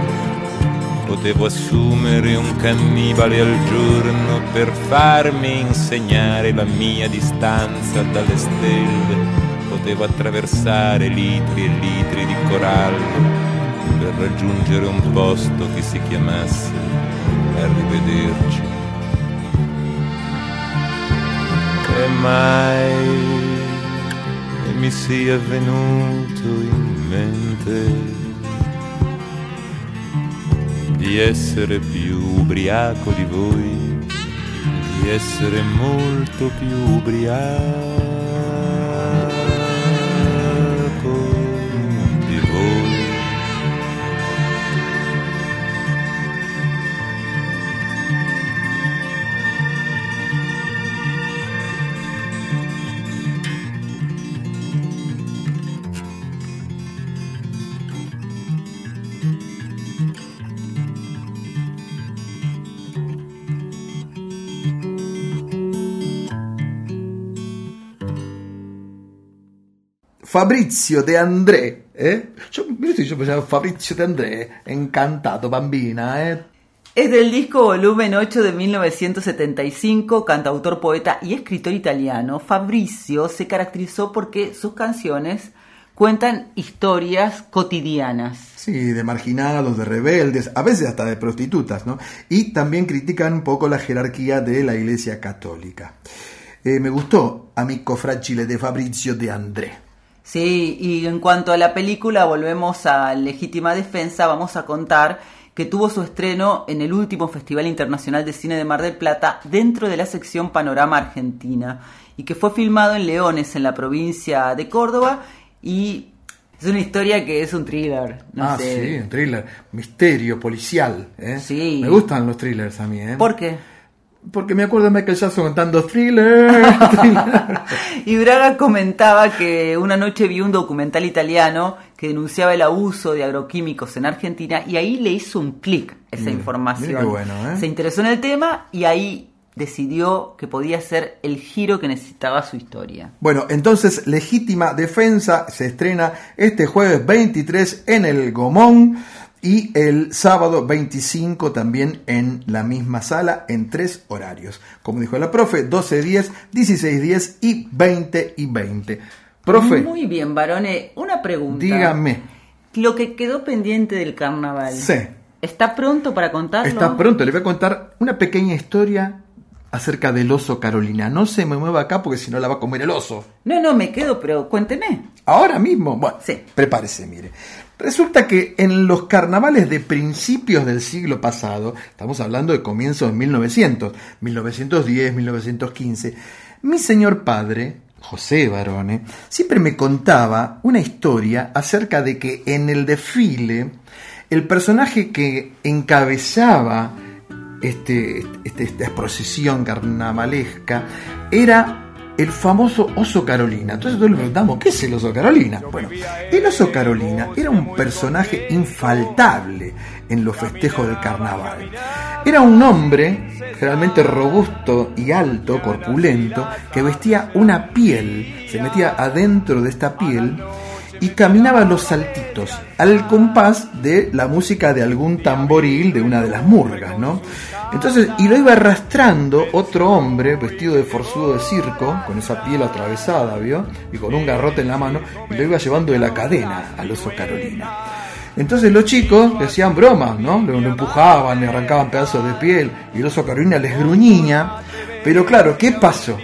[SPEAKER 25] Potevo assumere un cannibale al giorno per farmi insegnare la mia distanza dalle stelle. potevo attraversare litri e litri di corallo per raggiungere un posto che si chiamasse Arrivederci. E mai mi sia venuto in mente di essere più ubriaco di voi, di essere molto più ubriaco
[SPEAKER 1] Fabrizio De André, eh? Yo, yo pensaba Fabrizio De André, encantado, bambina, eh?
[SPEAKER 2] Es del disco volumen 8 de 1975, cantautor, poeta y escritor italiano. Fabrizio se caracterizó porque sus canciones cuentan historias cotidianas.
[SPEAKER 1] Sí, de marginados, de rebeldes, a veces hasta de prostitutas, ¿no? Y también critican un poco la jerarquía de la Iglesia Católica. Eh, me gustó Amico Fragile de Fabrizio De André.
[SPEAKER 2] Sí, y en cuanto a la película, volvemos a Legítima Defensa, vamos a contar que tuvo su estreno en el último Festival Internacional de Cine de Mar del Plata dentro de la sección Panorama Argentina y que fue filmado en Leones, en la provincia de Córdoba y es una historia que es un thriller. No
[SPEAKER 1] ah,
[SPEAKER 2] sé.
[SPEAKER 1] sí, un thriller, misterio, policial. ¿eh?
[SPEAKER 2] Sí.
[SPEAKER 1] Me gustan los thrillers a mí. ¿eh?
[SPEAKER 2] ¿Por qué?
[SPEAKER 1] Porque me acuerdo de Michael Jackson cantando thriller. thriller.
[SPEAKER 2] Y Braga comentaba que una noche vio un documental italiano que denunciaba el abuso de agroquímicos en Argentina y ahí le hizo un clic esa
[SPEAKER 1] Mira,
[SPEAKER 2] información.
[SPEAKER 1] mira qué bueno, ¿eh?
[SPEAKER 2] Se interesó en el tema y ahí decidió que podía ser el giro que necesitaba su historia.
[SPEAKER 1] Bueno, entonces Legítima Defensa se estrena este jueves 23 en el Gomón y el sábado 25 también en la misma sala en tres horarios. Como dijo la profe, 12.10, 16.10 y 20 y 20. Profe,
[SPEAKER 2] Muy bien, Barone. Una pregunta.
[SPEAKER 1] dígame.
[SPEAKER 2] Lo que quedó pendiente del carnaval.
[SPEAKER 1] Sí.
[SPEAKER 2] ¿Está pronto para contarlo?
[SPEAKER 1] Está pronto, le voy a contar una pequeña historia acerca del oso Carolina. No se me mueva acá porque si no la va a comer el oso.
[SPEAKER 2] No, no, me quedo, pero cuénteme.
[SPEAKER 1] Ahora mismo, bueno, prepárese, mire. Resulta que en los carnavales de principios del siglo pasado, estamos hablando de comienzos de 1900, 1910, 1915, mi señor padre, José Barone, siempre me contaba una historia acerca de que en el desfile, el personaje que encabezaba este, este- esta procesión carnavalesca era el famoso oso Carolina. Entonces todos le preguntamos, ¿qué es el oso Carolina? Bueno, el oso Carolina era un personaje infaltable en los festejos del carnaval. Era un hombre generalmente robusto y alto, corpulento, que vestía una piel, se metía adentro de esta piel y caminaba los saltitos al compás de la música de algún tamboril de una de las murgas, ¿no? Entonces, y lo iba arrastrando otro hombre vestido de forzudo de circo, con esa piel atravesada, ¿vio? Y con un garrote en la mano, y lo iba llevando de la cadena al oso Carolina. Entonces los chicos le hacían bromas, ¿no? Lo, lo empujaban, le arrancaban pedazos de piel, y el oso Carolina les gruñía. Pero claro, ¿qué pasó?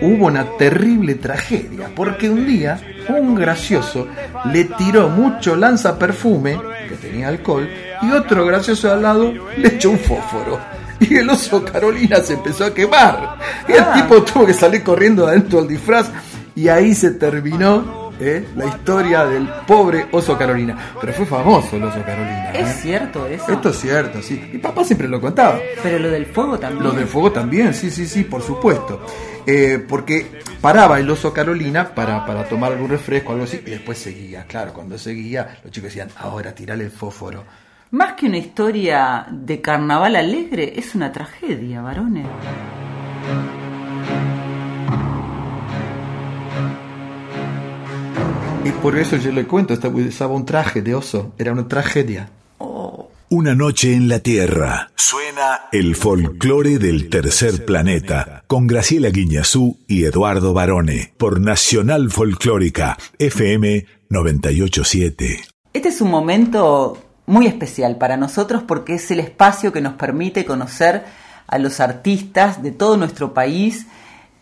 [SPEAKER 1] hubo una terrible tragedia, porque un día un gracioso le tiró mucho lanza perfume, que tenía alcohol, y otro gracioso al lado le echó un fósforo. Y el oso Carolina se empezó a quemar. Y el tipo tuvo que salir corriendo de adentro del disfraz. Y ahí se terminó ¿eh? la historia del pobre oso Carolina. Pero fue famoso el oso Carolina.
[SPEAKER 2] ¿Es
[SPEAKER 1] ¿eh?
[SPEAKER 2] cierto eso?
[SPEAKER 1] Esto es cierto, sí. Mi papá siempre lo contaba.
[SPEAKER 2] Pero lo del fuego también.
[SPEAKER 1] Lo del fuego también, sí, sí, sí, por supuesto. Eh, porque paraba el oso Carolina para, para tomar algún refresco, algo así, y después seguía. Claro, cuando seguía, los chicos decían, ahora tirale el fósforo.
[SPEAKER 2] Más que una historia de carnaval alegre, es una tragedia, varones.
[SPEAKER 1] Y por eso yo le cuento, estaba usaba un traje de oso, era una tragedia.
[SPEAKER 12] Una noche en la Tierra. Suena el folclore del tercer planeta con Graciela Guiñazú y Eduardo Barone por Nacional Folclórica FM 987.
[SPEAKER 2] Este es un momento muy especial para nosotros porque es el espacio que nos permite conocer a los artistas de todo nuestro país,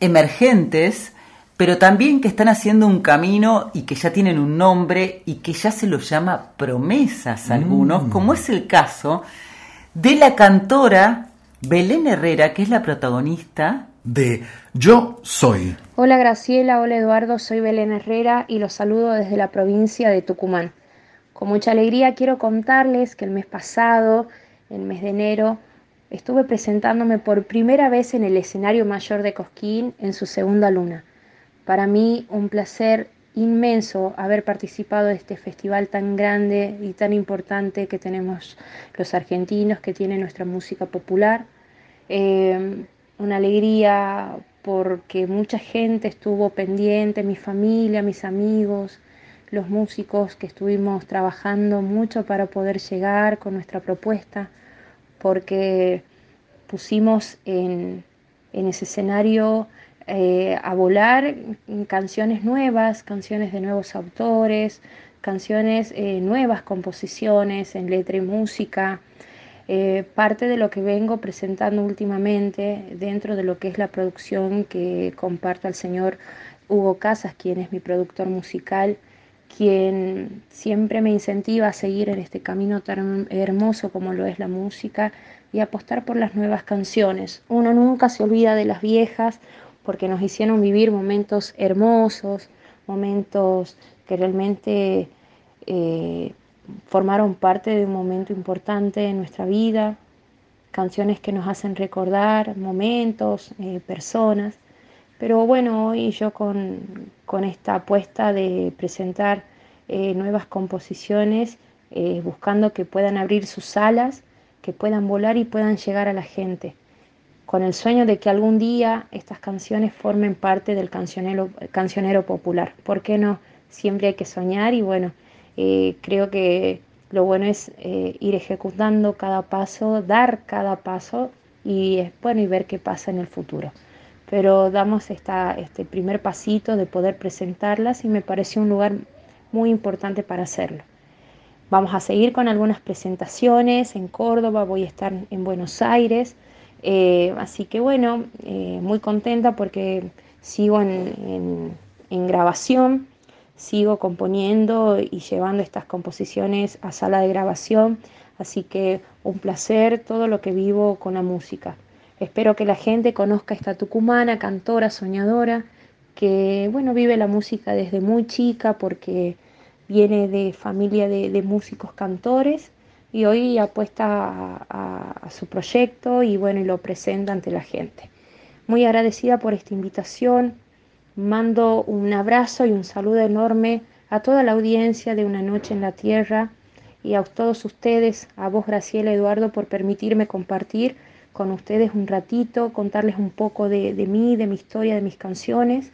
[SPEAKER 2] emergentes, pero también que están haciendo un camino y que ya tienen un nombre y que ya se los llama promesas algunos,
[SPEAKER 1] Mm.
[SPEAKER 2] como es el caso de la cantora Belén Herrera, que es la protagonista
[SPEAKER 1] De Yo Soy.
[SPEAKER 26] Hola Graciela, hola Eduardo, soy Belén Herrera y los saludo desde la provincia de Tucumán. Con mucha alegría quiero contarles que el mes pasado, el mes de enero, estuve presentándome por primera vez en el escenario mayor de Cosquín en su segunda luna. Para mí un placer inmenso haber participado de este festival tan grande y tan importante que tenemos los argentinos, que tiene nuestra música popular. Eh, una alegría porque mucha gente estuvo pendiente, mi familia, mis amigos, los músicos que estuvimos trabajando mucho para poder llegar con nuestra propuesta, porque pusimos en, en ese escenario eh, a volar canciones nuevas, canciones de nuevos autores, canciones, eh, nuevas composiciones en letra y música. Eh, parte de lo que vengo presentando últimamente dentro de lo que es la producción que comparto al señor Hugo Casas, quien es mi productor musical, quien siempre me incentiva a seguir en este camino tan hermoso como lo es la música y apostar por las nuevas canciones. Uno nunca se olvida de las viejas porque nos hicieron vivir momentos hermosos, momentos que realmente eh, formaron parte de un momento importante en nuestra vida, canciones que nos hacen recordar momentos, eh, personas. Pero bueno, hoy yo con, con esta apuesta de presentar eh, nuevas composiciones, buscando que puedan abrir sus alas, que puedan volar y puedan llegar a la gente, con el sueño de que algún día estas canciones formen parte del cancionero, popular. ¿Por qué no? Siempre hay que soñar y bueno, eh, creo que lo bueno es eh, ir ejecutando cada paso, dar cada paso y eh, bueno y ver qué pasa en el futuro. Pero damos este primer pasito de poder presentarlas y me pareció un lugar muy importante para hacerlo. Vamos a seguir con algunas presentaciones en Córdoba, voy a estar en Buenos Aires, eh, así que bueno, eh, muy contenta porque sigo en, grabación, sigo componiendo y llevando estas composiciones a sala de grabación, así que un placer todo lo que vivo con la música. Espero que la gente conozca esta tucumana, cantora, soñadora, que bueno, vive la música desde muy chica porque viene de familia de músicos cantores y hoy apuesta a, su proyecto y bueno, y lo presenta ante la gente. Muy agradecida por esta invitación, mando un abrazo y un saludo enorme a toda la audiencia de Una Noche en la Tierra y a todos ustedes, a vos Graciela Eduardo, por permitirme compartir con ustedes un ratito, contarles un poco de, de mí, de mi historia, de mis canciones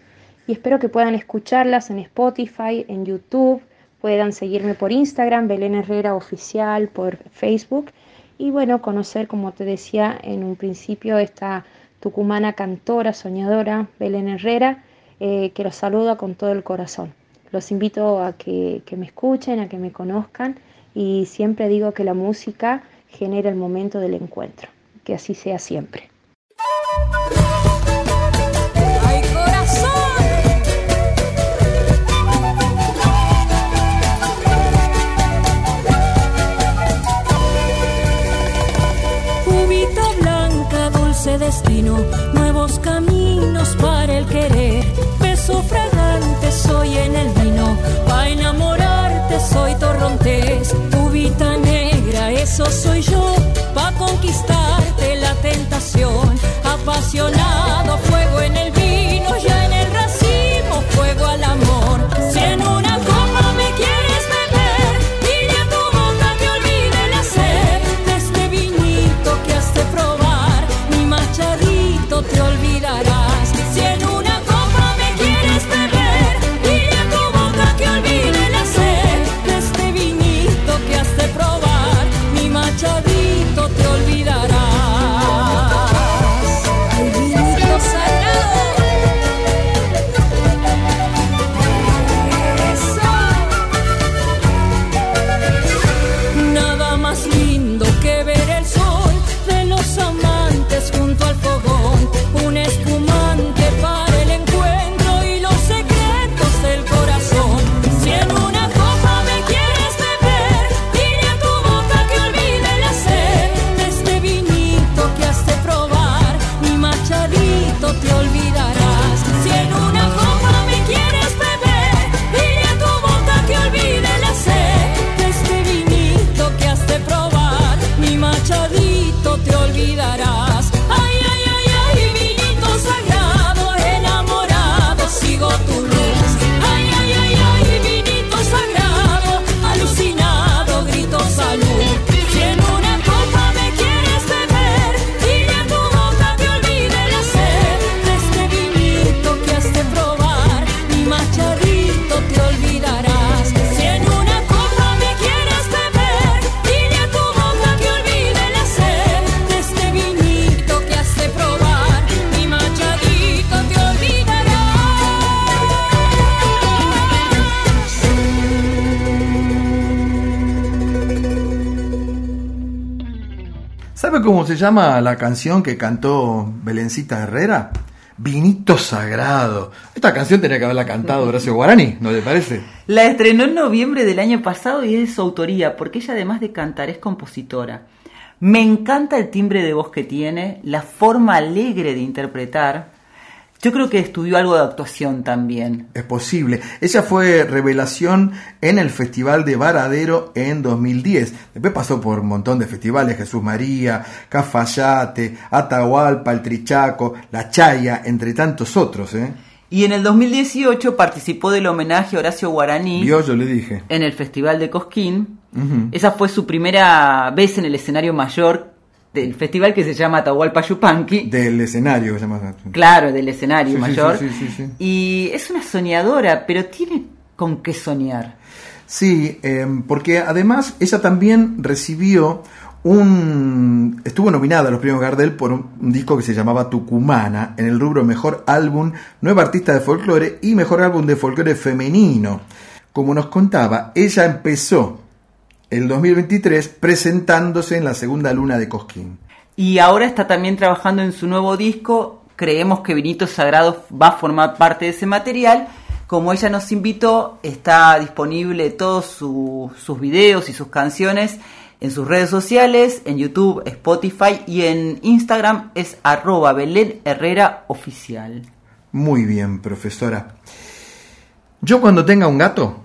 [SPEAKER 26] y espero que puedan escucharlas en Spotify, en YouTube, puedan seguirme por Instagram, Belén Herrera Oficial, por Facebook y bueno, conocer, como te decía en un principio, esta tucumana cantora, soñadora, Belén Herrera, eh, que los saluda con todo el corazón. Los invito a que, que me escuchen, a que me conozcan y siempre digo que la música genera el momento del encuentro. Que así sea siempre.
[SPEAKER 5] Nuevos caminos para el querer. Beso fragante soy en el vino, pa' enamorarte soy torrontés. Uvita negra, eso soy yo, pa' conquistarte la tentación. Apasionado, fuego en el vino,
[SPEAKER 1] llama la canción que cantó Belencita Herrera? Vinito Sagrado. Esta canción tenía que haberla cantado Horacio Guarani, ¿no le parece?
[SPEAKER 2] La estrenó en noviembre del año pasado y es de su autoría, porque ella además de cantar es compositora. Me encanta el timbre de voz que tiene, la forma alegre de interpretar. Yo creo que estudió algo de actuación también.
[SPEAKER 1] Es posible. Ella fue revelación en el Festival de Varadero en 2010. Después pasó por un montón de festivales, Jesús María, Cafayate, Atahualpa, El Trichaco, La Chaya, entre tantos otros. ¿eh?
[SPEAKER 2] Y en el 2018 participó del homenaje a Horacio Guaraní
[SPEAKER 1] Vio, yo le dije.
[SPEAKER 2] en el Festival de Cosquín. Esa fue su primera vez en el escenario mayor del festival que se llama Atahualpa Yupanqui.
[SPEAKER 1] Del escenario, se llama.
[SPEAKER 2] Claro, del escenario
[SPEAKER 1] Sí,
[SPEAKER 2] mayor.
[SPEAKER 1] sí, sí, sí, sí.
[SPEAKER 2] Y es una soñadora, pero tiene con qué soñar.
[SPEAKER 1] Sí, eh, porque además ella también recibió un... estuvo nominada a los premios Gardel por un, un disco que se llamaba Tucumana, en el rubro Mejor Álbum, Nueva Artista de Folclore y Mejor Álbum de Folclore Femenino. Como nos contaba, ella empezó el 2023 presentándose en la segunda luna de Cosquín.
[SPEAKER 2] Y ahora está también trabajando en su nuevo disco. Creemos que Vinito Sagrado va a formar parte de ese material. Como ella nos invitó, está disponible todos su- sus videos y sus canciones en sus redes sociales, en YouTube, Spotify y en Instagram es arroba Belén Herrera Oficial.
[SPEAKER 1] Muy bien, profesora. Yo cuando tenga un gato,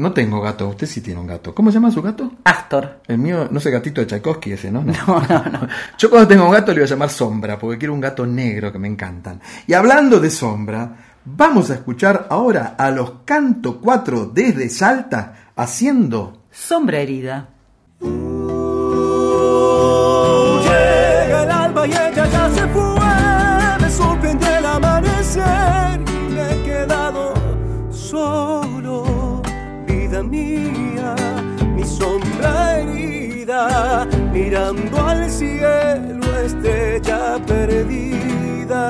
[SPEAKER 1] no tengo gato, usted sí tiene un gato. ¿Cómo se llama su gato?
[SPEAKER 2] Astor.
[SPEAKER 1] El mío, no sé, gatito de Tchaikovsky ese, ¿no? No, no, Yo cuando tengo un gato le voy a llamar Sombra, porque quiero un gato negro que me encantan. Y hablando de Sombra, vamos a escuchar ahora a los Canto 4 desde Salta haciendo
[SPEAKER 2] Sombra herida.
[SPEAKER 27] Llega el alba y ella ya se fue. Mirando al cielo, estrella perdida.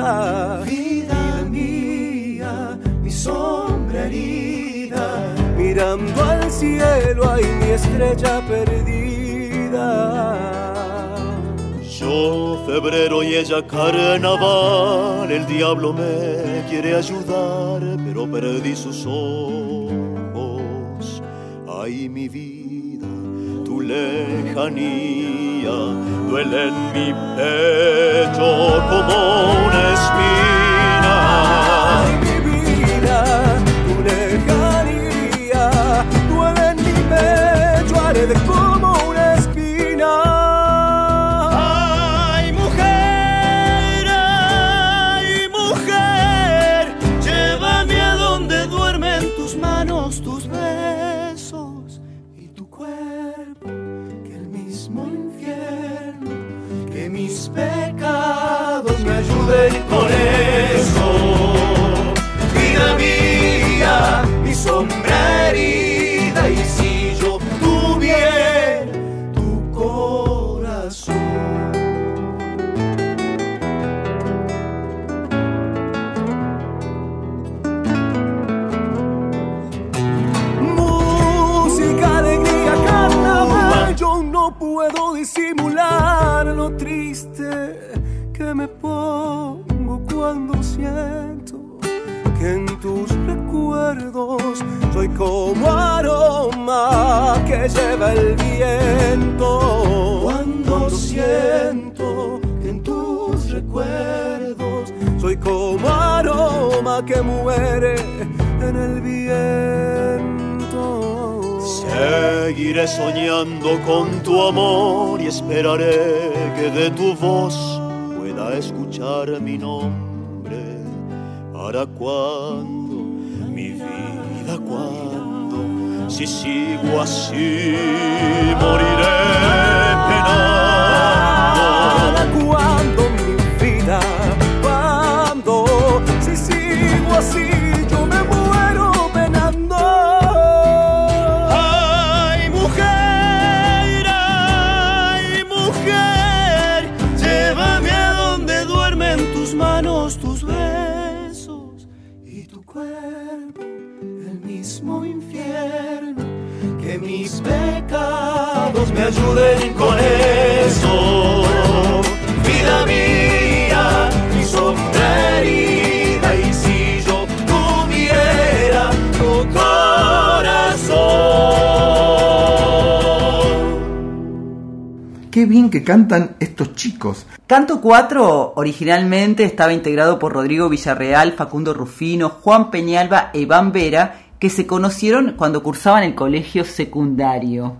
[SPEAKER 27] Vida mía, mi sombra herida, mirando al cielo, hay mi estrella perdida. Yo febrero y ella carnaval, el diablo me quiere ayudar, pero perdí sus ojos. Ay, mi vida, lejanía duele en mi pecho como soy como aroma que lleva el viento. Cuando siento en tus recuerdos soy como aroma que muere en el viento.
[SPEAKER 28] Seguiré soñando con tu amor y esperaré que de tu voz pueda escuchar mi nombre. ¿Para cuándo, cuándo? Si sigo así, moriré penando.
[SPEAKER 27] ¿Para cuándo, mi
[SPEAKER 28] ayuden con eso. Vida mía, mi sombra herida, y si yo tuviera tu corazón.
[SPEAKER 1] Qué bien que cantan estos chicos.
[SPEAKER 2] Canto 4 originalmente estaba integrado por Rodrigo Villarreal, Facundo Rufino, Juan Peñalba e Iván Vera, que se conocieron cuando cursaban el colegio secundario.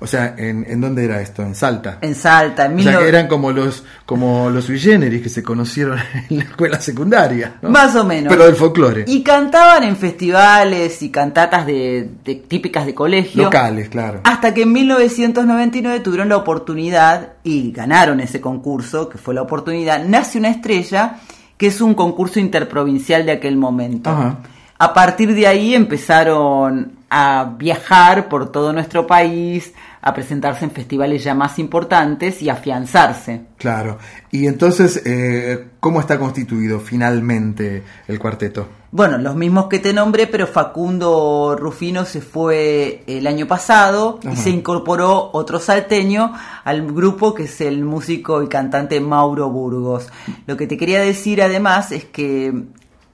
[SPEAKER 1] O sea, ¿en, en dónde era esto? En Salta.
[SPEAKER 2] En Salta, en
[SPEAKER 1] O sea,
[SPEAKER 2] 19
[SPEAKER 1] que eran como los como los sui generis que se conocieron en la escuela secundaria. ¿no?
[SPEAKER 2] Más o menos.
[SPEAKER 1] Pero del folclore.
[SPEAKER 2] Y cantaban en festivales y cantatas de, de- típicas de colegio.
[SPEAKER 1] Locales, claro.
[SPEAKER 2] Hasta que en 1999 tuvieron la oportunidad y ganaron ese concurso, que fue la oportunidad, Nace una estrella, que es un concurso interprovincial de aquel momento.
[SPEAKER 1] Ajá.
[SPEAKER 2] A partir de ahí empezaron a viajar por todo nuestro país, a presentarse en festivales ya más importantes y afianzarse.
[SPEAKER 1] Claro. Y entonces, eh, ¿cómo está constituido finalmente el cuarteto?
[SPEAKER 2] Bueno, los mismos que te nombré, pero Facundo Rufino se fue el año pasado y se incorporó otro salteño al grupo que es el músico y cantante Mauro Burgos. Lo que te quería decir además es que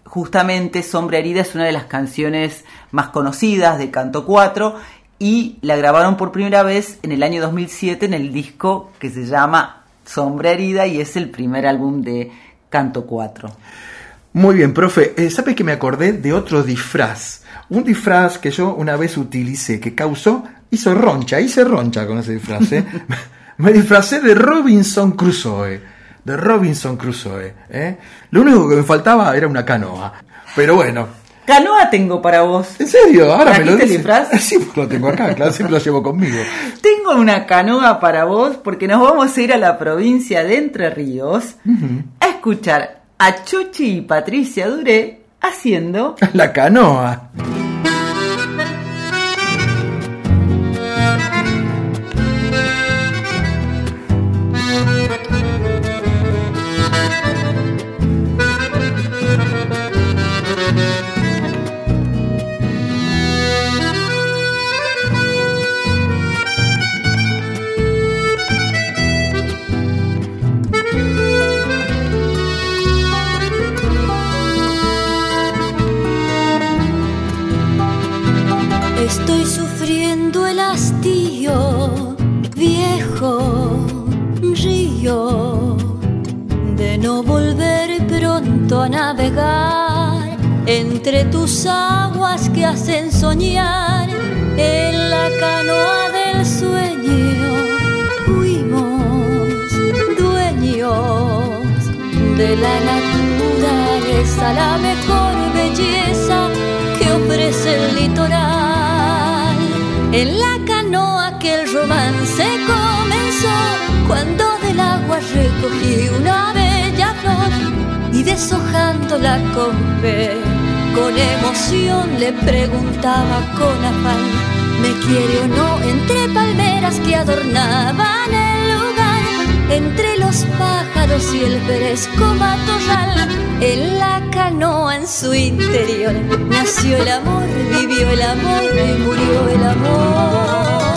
[SPEAKER 2] justamente Sombra Herida es una de las canciones más conocidas de Canto 4 y la grabaron por primera vez en el año 2007 en el disco que se llama Sombra Herida y es el primer álbum de Canto 4.
[SPEAKER 1] Muy bien, profe. Eh, ¿Sabe que me acordé de otro disfraz? Un disfraz que yo una vez utilicé, que causó, hizo roncha, hice roncha con ese disfraz. ¿eh? me disfracé de Robinson Crusoe. De Robinson Crusoe. ¿eh? Lo único que me faltaba era una canoa. Pero bueno.
[SPEAKER 2] Canoa tengo para vos.
[SPEAKER 1] ¿En serio? Ahora me lo
[SPEAKER 2] ¿Trajiste el
[SPEAKER 1] dice.
[SPEAKER 2] disfraz?
[SPEAKER 1] Sí, pues lo tengo acá, claro, siempre lo llevo conmigo.
[SPEAKER 2] Tengo una canoa para vos porque nos vamos a ir a la provincia de Entre Ríos a escuchar a Chuchi y Patricia Duré haciendo
[SPEAKER 1] La canoa.
[SPEAKER 5] A navegar entre tus aguas que hacen soñar en la canoa del sueño. Fuimos dueños de la naturaleza, la mejor belleza que ofrece el litoral. En la canoa que el romance comenzó, cuando del agua recogí una deshojándola con fe, con emoción le preguntaba con afán, ¿me quiere o no? Entre palmeras que adornaban el lugar, entre los pájaros y el fresco matorral, en la canoa en su interior nació el amor, vivió el amor y murió el amor.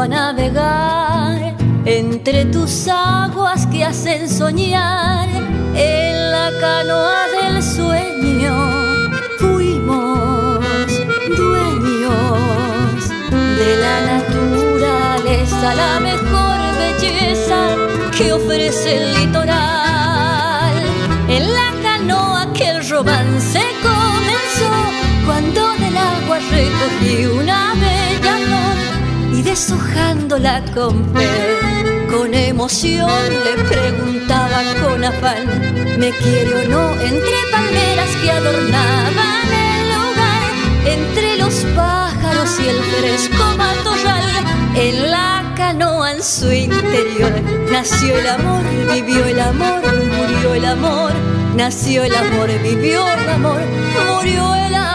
[SPEAKER 5] A navegar entre tus aguas que hacen soñar en la canoa del sueño. Fuimos dueños de la naturaleza, la mejor belleza que ofrece el litoral. En la canoa aquel romance comenzó cuando del agua recogí una deshojándola con fe. Con emoción le preguntaba con afán, ¿me quiere o no? Entre palmeras que adornaban el lugar, entre los pájaros y el fresco matorral, en la canoa en su interior nació el amor, vivió el amor, murió el amor, nació el amor, vivió el amor, murió el amor.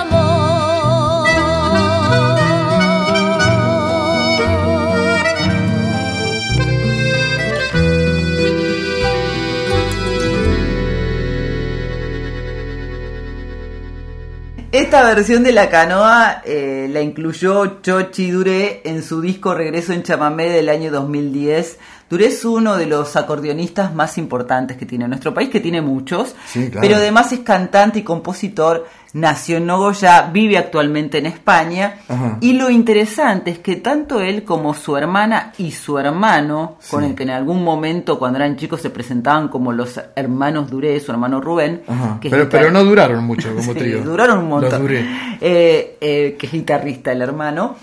[SPEAKER 2] Esta versión de la canoa eh, la incluyó Chochi Duré en su disco Regreso en Chamamé del año 2010. Duré es uno de los acordeonistas más importantes que tiene nuestro país, que tiene muchos,
[SPEAKER 1] Sí, claro.
[SPEAKER 2] pero además es cantante y compositor, nació en Nogoyá, vive actualmente en España,
[SPEAKER 1] Ajá.
[SPEAKER 2] y lo interesante es que tanto él como su hermana y su hermano, con el que en algún momento cuando eran chicos se presentaban como los hermanos Duré, su hermano Rubén, que
[SPEAKER 1] Pero, pero no duraron mucho como
[SPEAKER 2] Sí,
[SPEAKER 1] trío.
[SPEAKER 2] duraron un montón.
[SPEAKER 1] Los duré.
[SPEAKER 2] Eh, eh, que es guitarrista el hermano.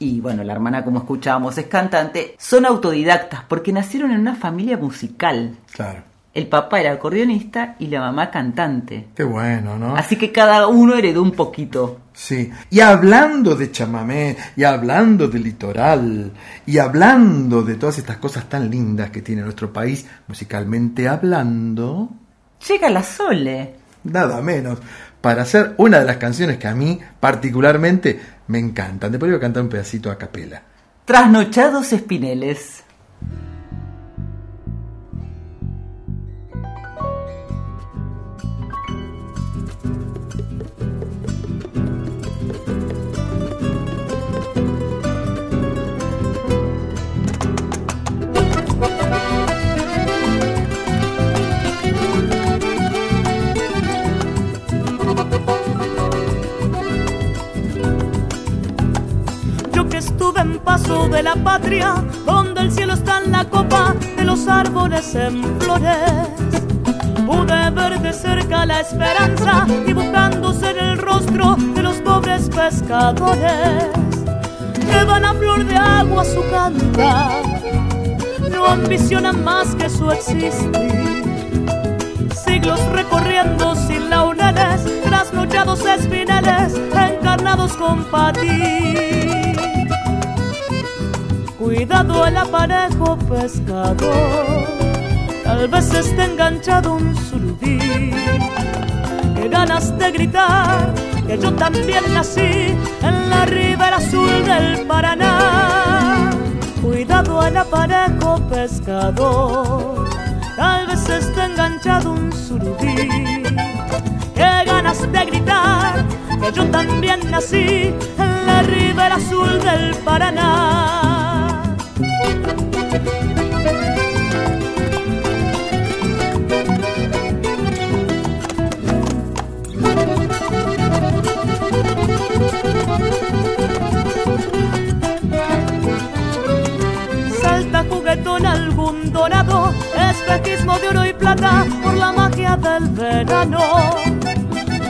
[SPEAKER 2] Y bueno, la hermana, como escuchábamos, es cantante. Son autodidactas porque nacieron en una familia musical.
[SPEAKER 1] Claro.
[SPEAKER 2] El papá era acordeonista y la mamá cantante.
[SPEAKER 1] Qué bueno, ¿no?
[SPEAKER 2] Así que cada uno heredó un poquito.
[SPEAKER 1] Sí. Y hablando de chamamé, y hablando de litoral, y hablando de todas estas cosas tan lindas que tiene nuestro país, musicalmente hablando,
[SPEAKER 2] Llega la Sole.
[SPEAKER 1] nada menos, para hacer una de las canciones que a mí particularmente me encantan. Después voy a cantar un pedacito a capela.
[SPEAKER 2] Trasnochados Espineles.
[SPEAKER 29] De la patria, donde el cielo está en la copa de los árboles en flores. Pude ver de cerca la esperanza dibujándose en el rostro de los pobres pescadores. Llevan a flor de agua su cantar, no ambicionan más que su existir. Siglos recorriendo sin laureles, trasnochados espinales, encarnados con patín. Cuidado el aparejo pescador, tal vez esté enganchado un surubí. Qué ganas de gritar que yo también nací en la ribera azul del Paraná. Cuidado el aparejo pescador, tal vez esté enganchado un surubí. Qué ganas de gritar que yo también nací en la ribera azul del Paraná. Juguetón algún dorado, espejismo de oro y plata por la magia del verano.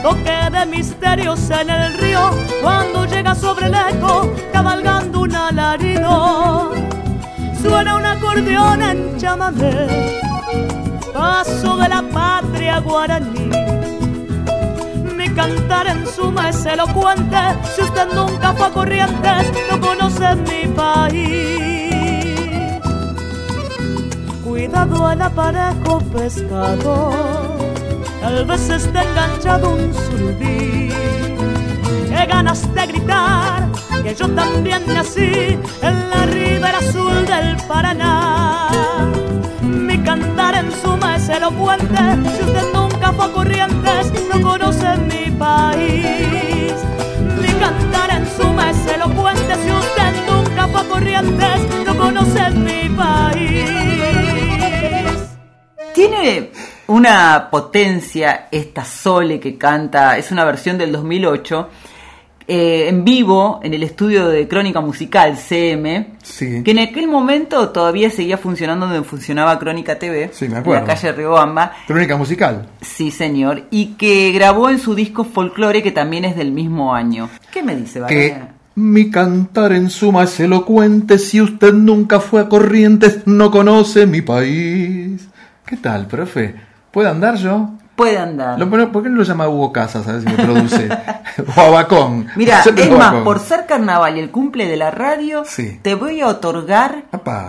[SPEAKER 29] Toque de misterios en el río cuando llega sobre el eco, cabalgando un alarido. Suena un acordeón en chamamé, paso de la patria guaraní. Mi cantar en suma es elocuente, si usted nunca fue a Corrientes, no conoce mi país. Cuidado al aparejo pescador, tal vez esté enganchado un surubí. Qué ganas de gritar que yo también nací en la ribera azul del Paraná. Mi cantar en suma es elocuente, si usted nunca fue a Corrientes, no conoce mi país. Mi cantar en suma es elocuente, si usted nunca fue a Corrientes,
[SPEAKER 2] Tiene una potencia esta Sole que canta, es una versión del 2008, eh, en vivo en el estudio de Crónica Musical, CM,
[SPEAKER 1] Sí.
[SPEAKER 2] que en aquel momento todavía seguía funcionando donde funcionaba Crónica TV,
[SPEAKER 1] Sí, me
[SPEAKER 2] en la calle Riobamba.
[SPEAKER 1] Crónica musical.
[SPEAKER 2] Sí, señor, y que grabó en su disco Folklore, que también es del mismo año. ¿Qué me dice, Varela?
[SPEAKER 1] mi cantar en suma es elocuente. Si usted nunca fue a Corrientes, no conoce mi país. ¿Qué tal, profe? ¿Puede andar yo?
[SPEAKER 2] Puede andar.
[SPEAKER 1] Lo- ¿Por qué no lo llama Hugo Casas? A ver si me produce. o Abacón.
[SPEAKER 2] Mira, es más,
[SPEAKER 1] Abacón.
[SPEAKER 2] por ser carnaval y el cumple de la radio,
[SPEAKER 1] Sí.
[SPEAKER 2] te voy a otorgar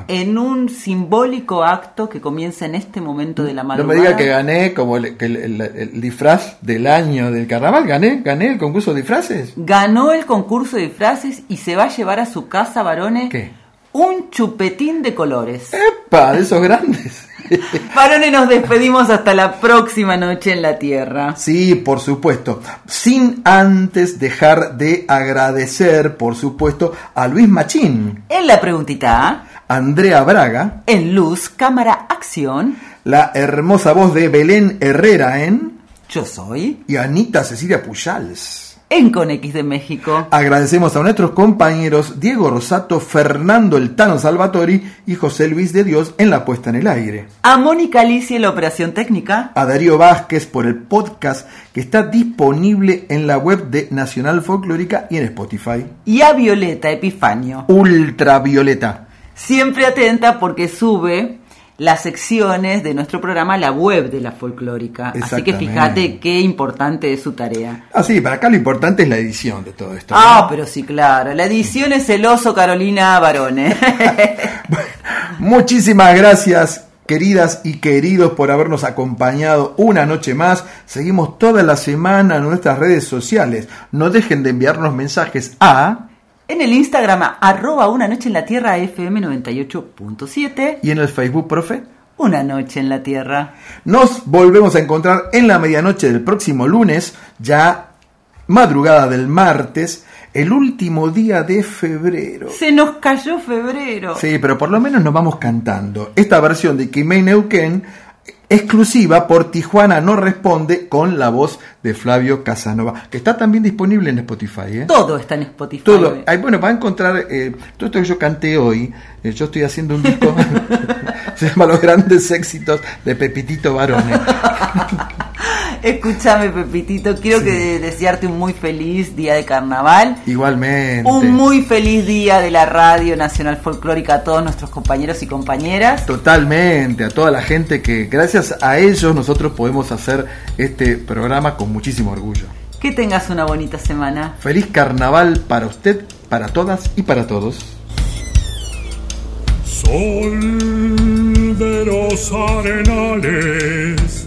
[SPEAKER 2] en un simbólico acto que comienza en este momento de la
[SPEAKER 1] No
[SPEAKER 2] madrugada.
[SPEAKER 1] me diga que gané como el, que el- el- el disfraz del año del carnaval. ¿Gané? ¿Gané el concurso de disfraces?
[SPEAKER 2] Ganó el concurso de disfraces y se va a llevar a su casa, varones,
[SPEAKER 1] ¿Qué?
[SPEAKER 2] Un chupetín de colores.
[SPEAKER 1] ¡Epa! De esos grandes.
[SPEAKER 2] Varones, nos despedimos hasta la próxima noche en la Tierra.
[SPEAKER 1] Sí, por supuesto. Sin antes dejar de agradecer, por supuesto, a Luis Machín,
[SPEAKER 2] En la preguntita
[SPEAKER 1] Andrea Braga,
[SPEAKER 2] en luz, cámara, acción,
[SPEAKER 1] la hermosa voz de Belén Herrera en
[SPEAKER 2] yo soy
[SPEAKER 1] y Anita Cecilia Pujals.
[SPEAKER 2] En Conex de México.
[SPEAKER 1] Agradecemos a nuestros compañeros Diego Rosato, Fernando El Tano Salvatori y José Luis de Dios en la puesta en el aire.
[SPEAKER 2] A Mónica Alicia en la operación técnica.
[SPEAKER 1] A Darío Vázquez por el podcast que está disponible en la web de Nacional Folclórica y en Spotify.
[SPEAKER 2] Y a Violeta Epifanio.
[SPEAKER 1] Ultravioleta.
[SPEAKER 2] Siempre atenta porque sube las secciones de nuestro programa la web de la folclórica. Así que fíjate qué importante es su tarea.
[SPEAKER 1] Ah, sí, para acá lo importante es la edición de todo esto.
[SPEAKER 2] Ah,
[SPEAKER 1] ¿no?
[SPEAKER 2] pero sí, claro. La edición es el oso Carolina Barone.
[SPEAKER 1] Muchísimas gracias, queridas y queridos, por habernos acompañado una noche más. Seguimos toda la semana en nuestras redes sociales. No dejen de enviarnos mensajes a
[SPEAKER 2] en el Instagram, arroba una noche en la tierra FM 98.7.
[SPEAKER 1] y en el Facebook, profe.
[SPEAKER 2] Una noche en la tierra.
[SPEAKER 1] Nos volvemos a encontrar en la medianoche del próximo lunes, ya madrugada del martes, el último día de febrero.
[SPEAKER 2] Se nos cayó febrero.
[SPEAKER 1] Sí, pero por lo menos nos vamos cantando. Esta versión de Kimei Neuquén, exclusiva por Tijuana no responde, con la voz de Flavio Casanova, que está también disponible en Spotify. ¿eh?
[SPEAKER 2] Todo está en Spotify.
[SPEAKER 1] Todo. Ay, bueno, va a encontrar eh, todo esto que yo canté hoy. eh, yo estoy haciendo un disco, se llama Los grandes éxitos de Pepitito Barone.
[SPEAKER 2] Escúchame, Pepitito, quiero que desearte un muy feliz día de carnaval.
[SPEAKER 1] Igualmente.
[SPEAKER 2] Un muy feliz día de la Radio Nacional Folclórica a todos nuestros compañeros y compañeras.
[SPEAKER 1] Totalmente, a toda la gente que gracias a ellos nosotros podemos hacer este programa con muchísimo orgullo.
[SPEAKER 2] Que tengas una bonita semana.
[SPEAKER 1] Feliz carnaval para usted, para todas y para todos.
[SPEAKER 16] Sol de los arenales,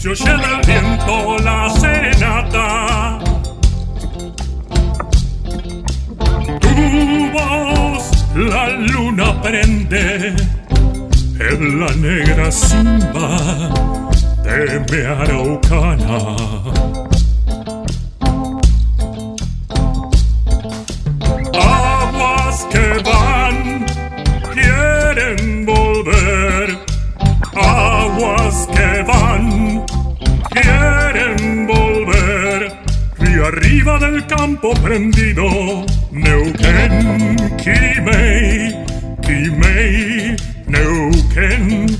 [SPEAKER 16] se oye del viento la serenata. Tu voz la luna prende en la negra simba de mi araucana. Aguas que van quieren volver. Aguas que van arriba del campo prendido Neuquén Quimei Quimei Neuquén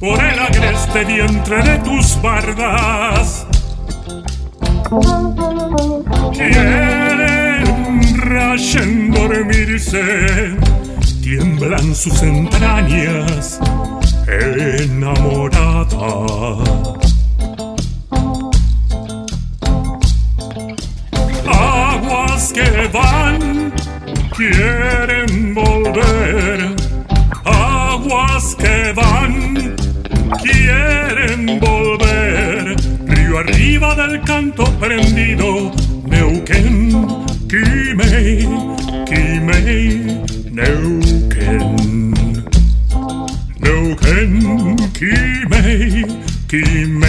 [SPEAKER 16] Por el agreste vientre de tus bardas. Quieren rayen dormirse, tiemblan sus entrañas enamorada. Aguas que van, quieren volver. Aguas que van, quieren volver. Río arriba del canto prendido, Neuquén, Quimei, Quimei, Neuquén. Neuquén, Quimei, Quimei,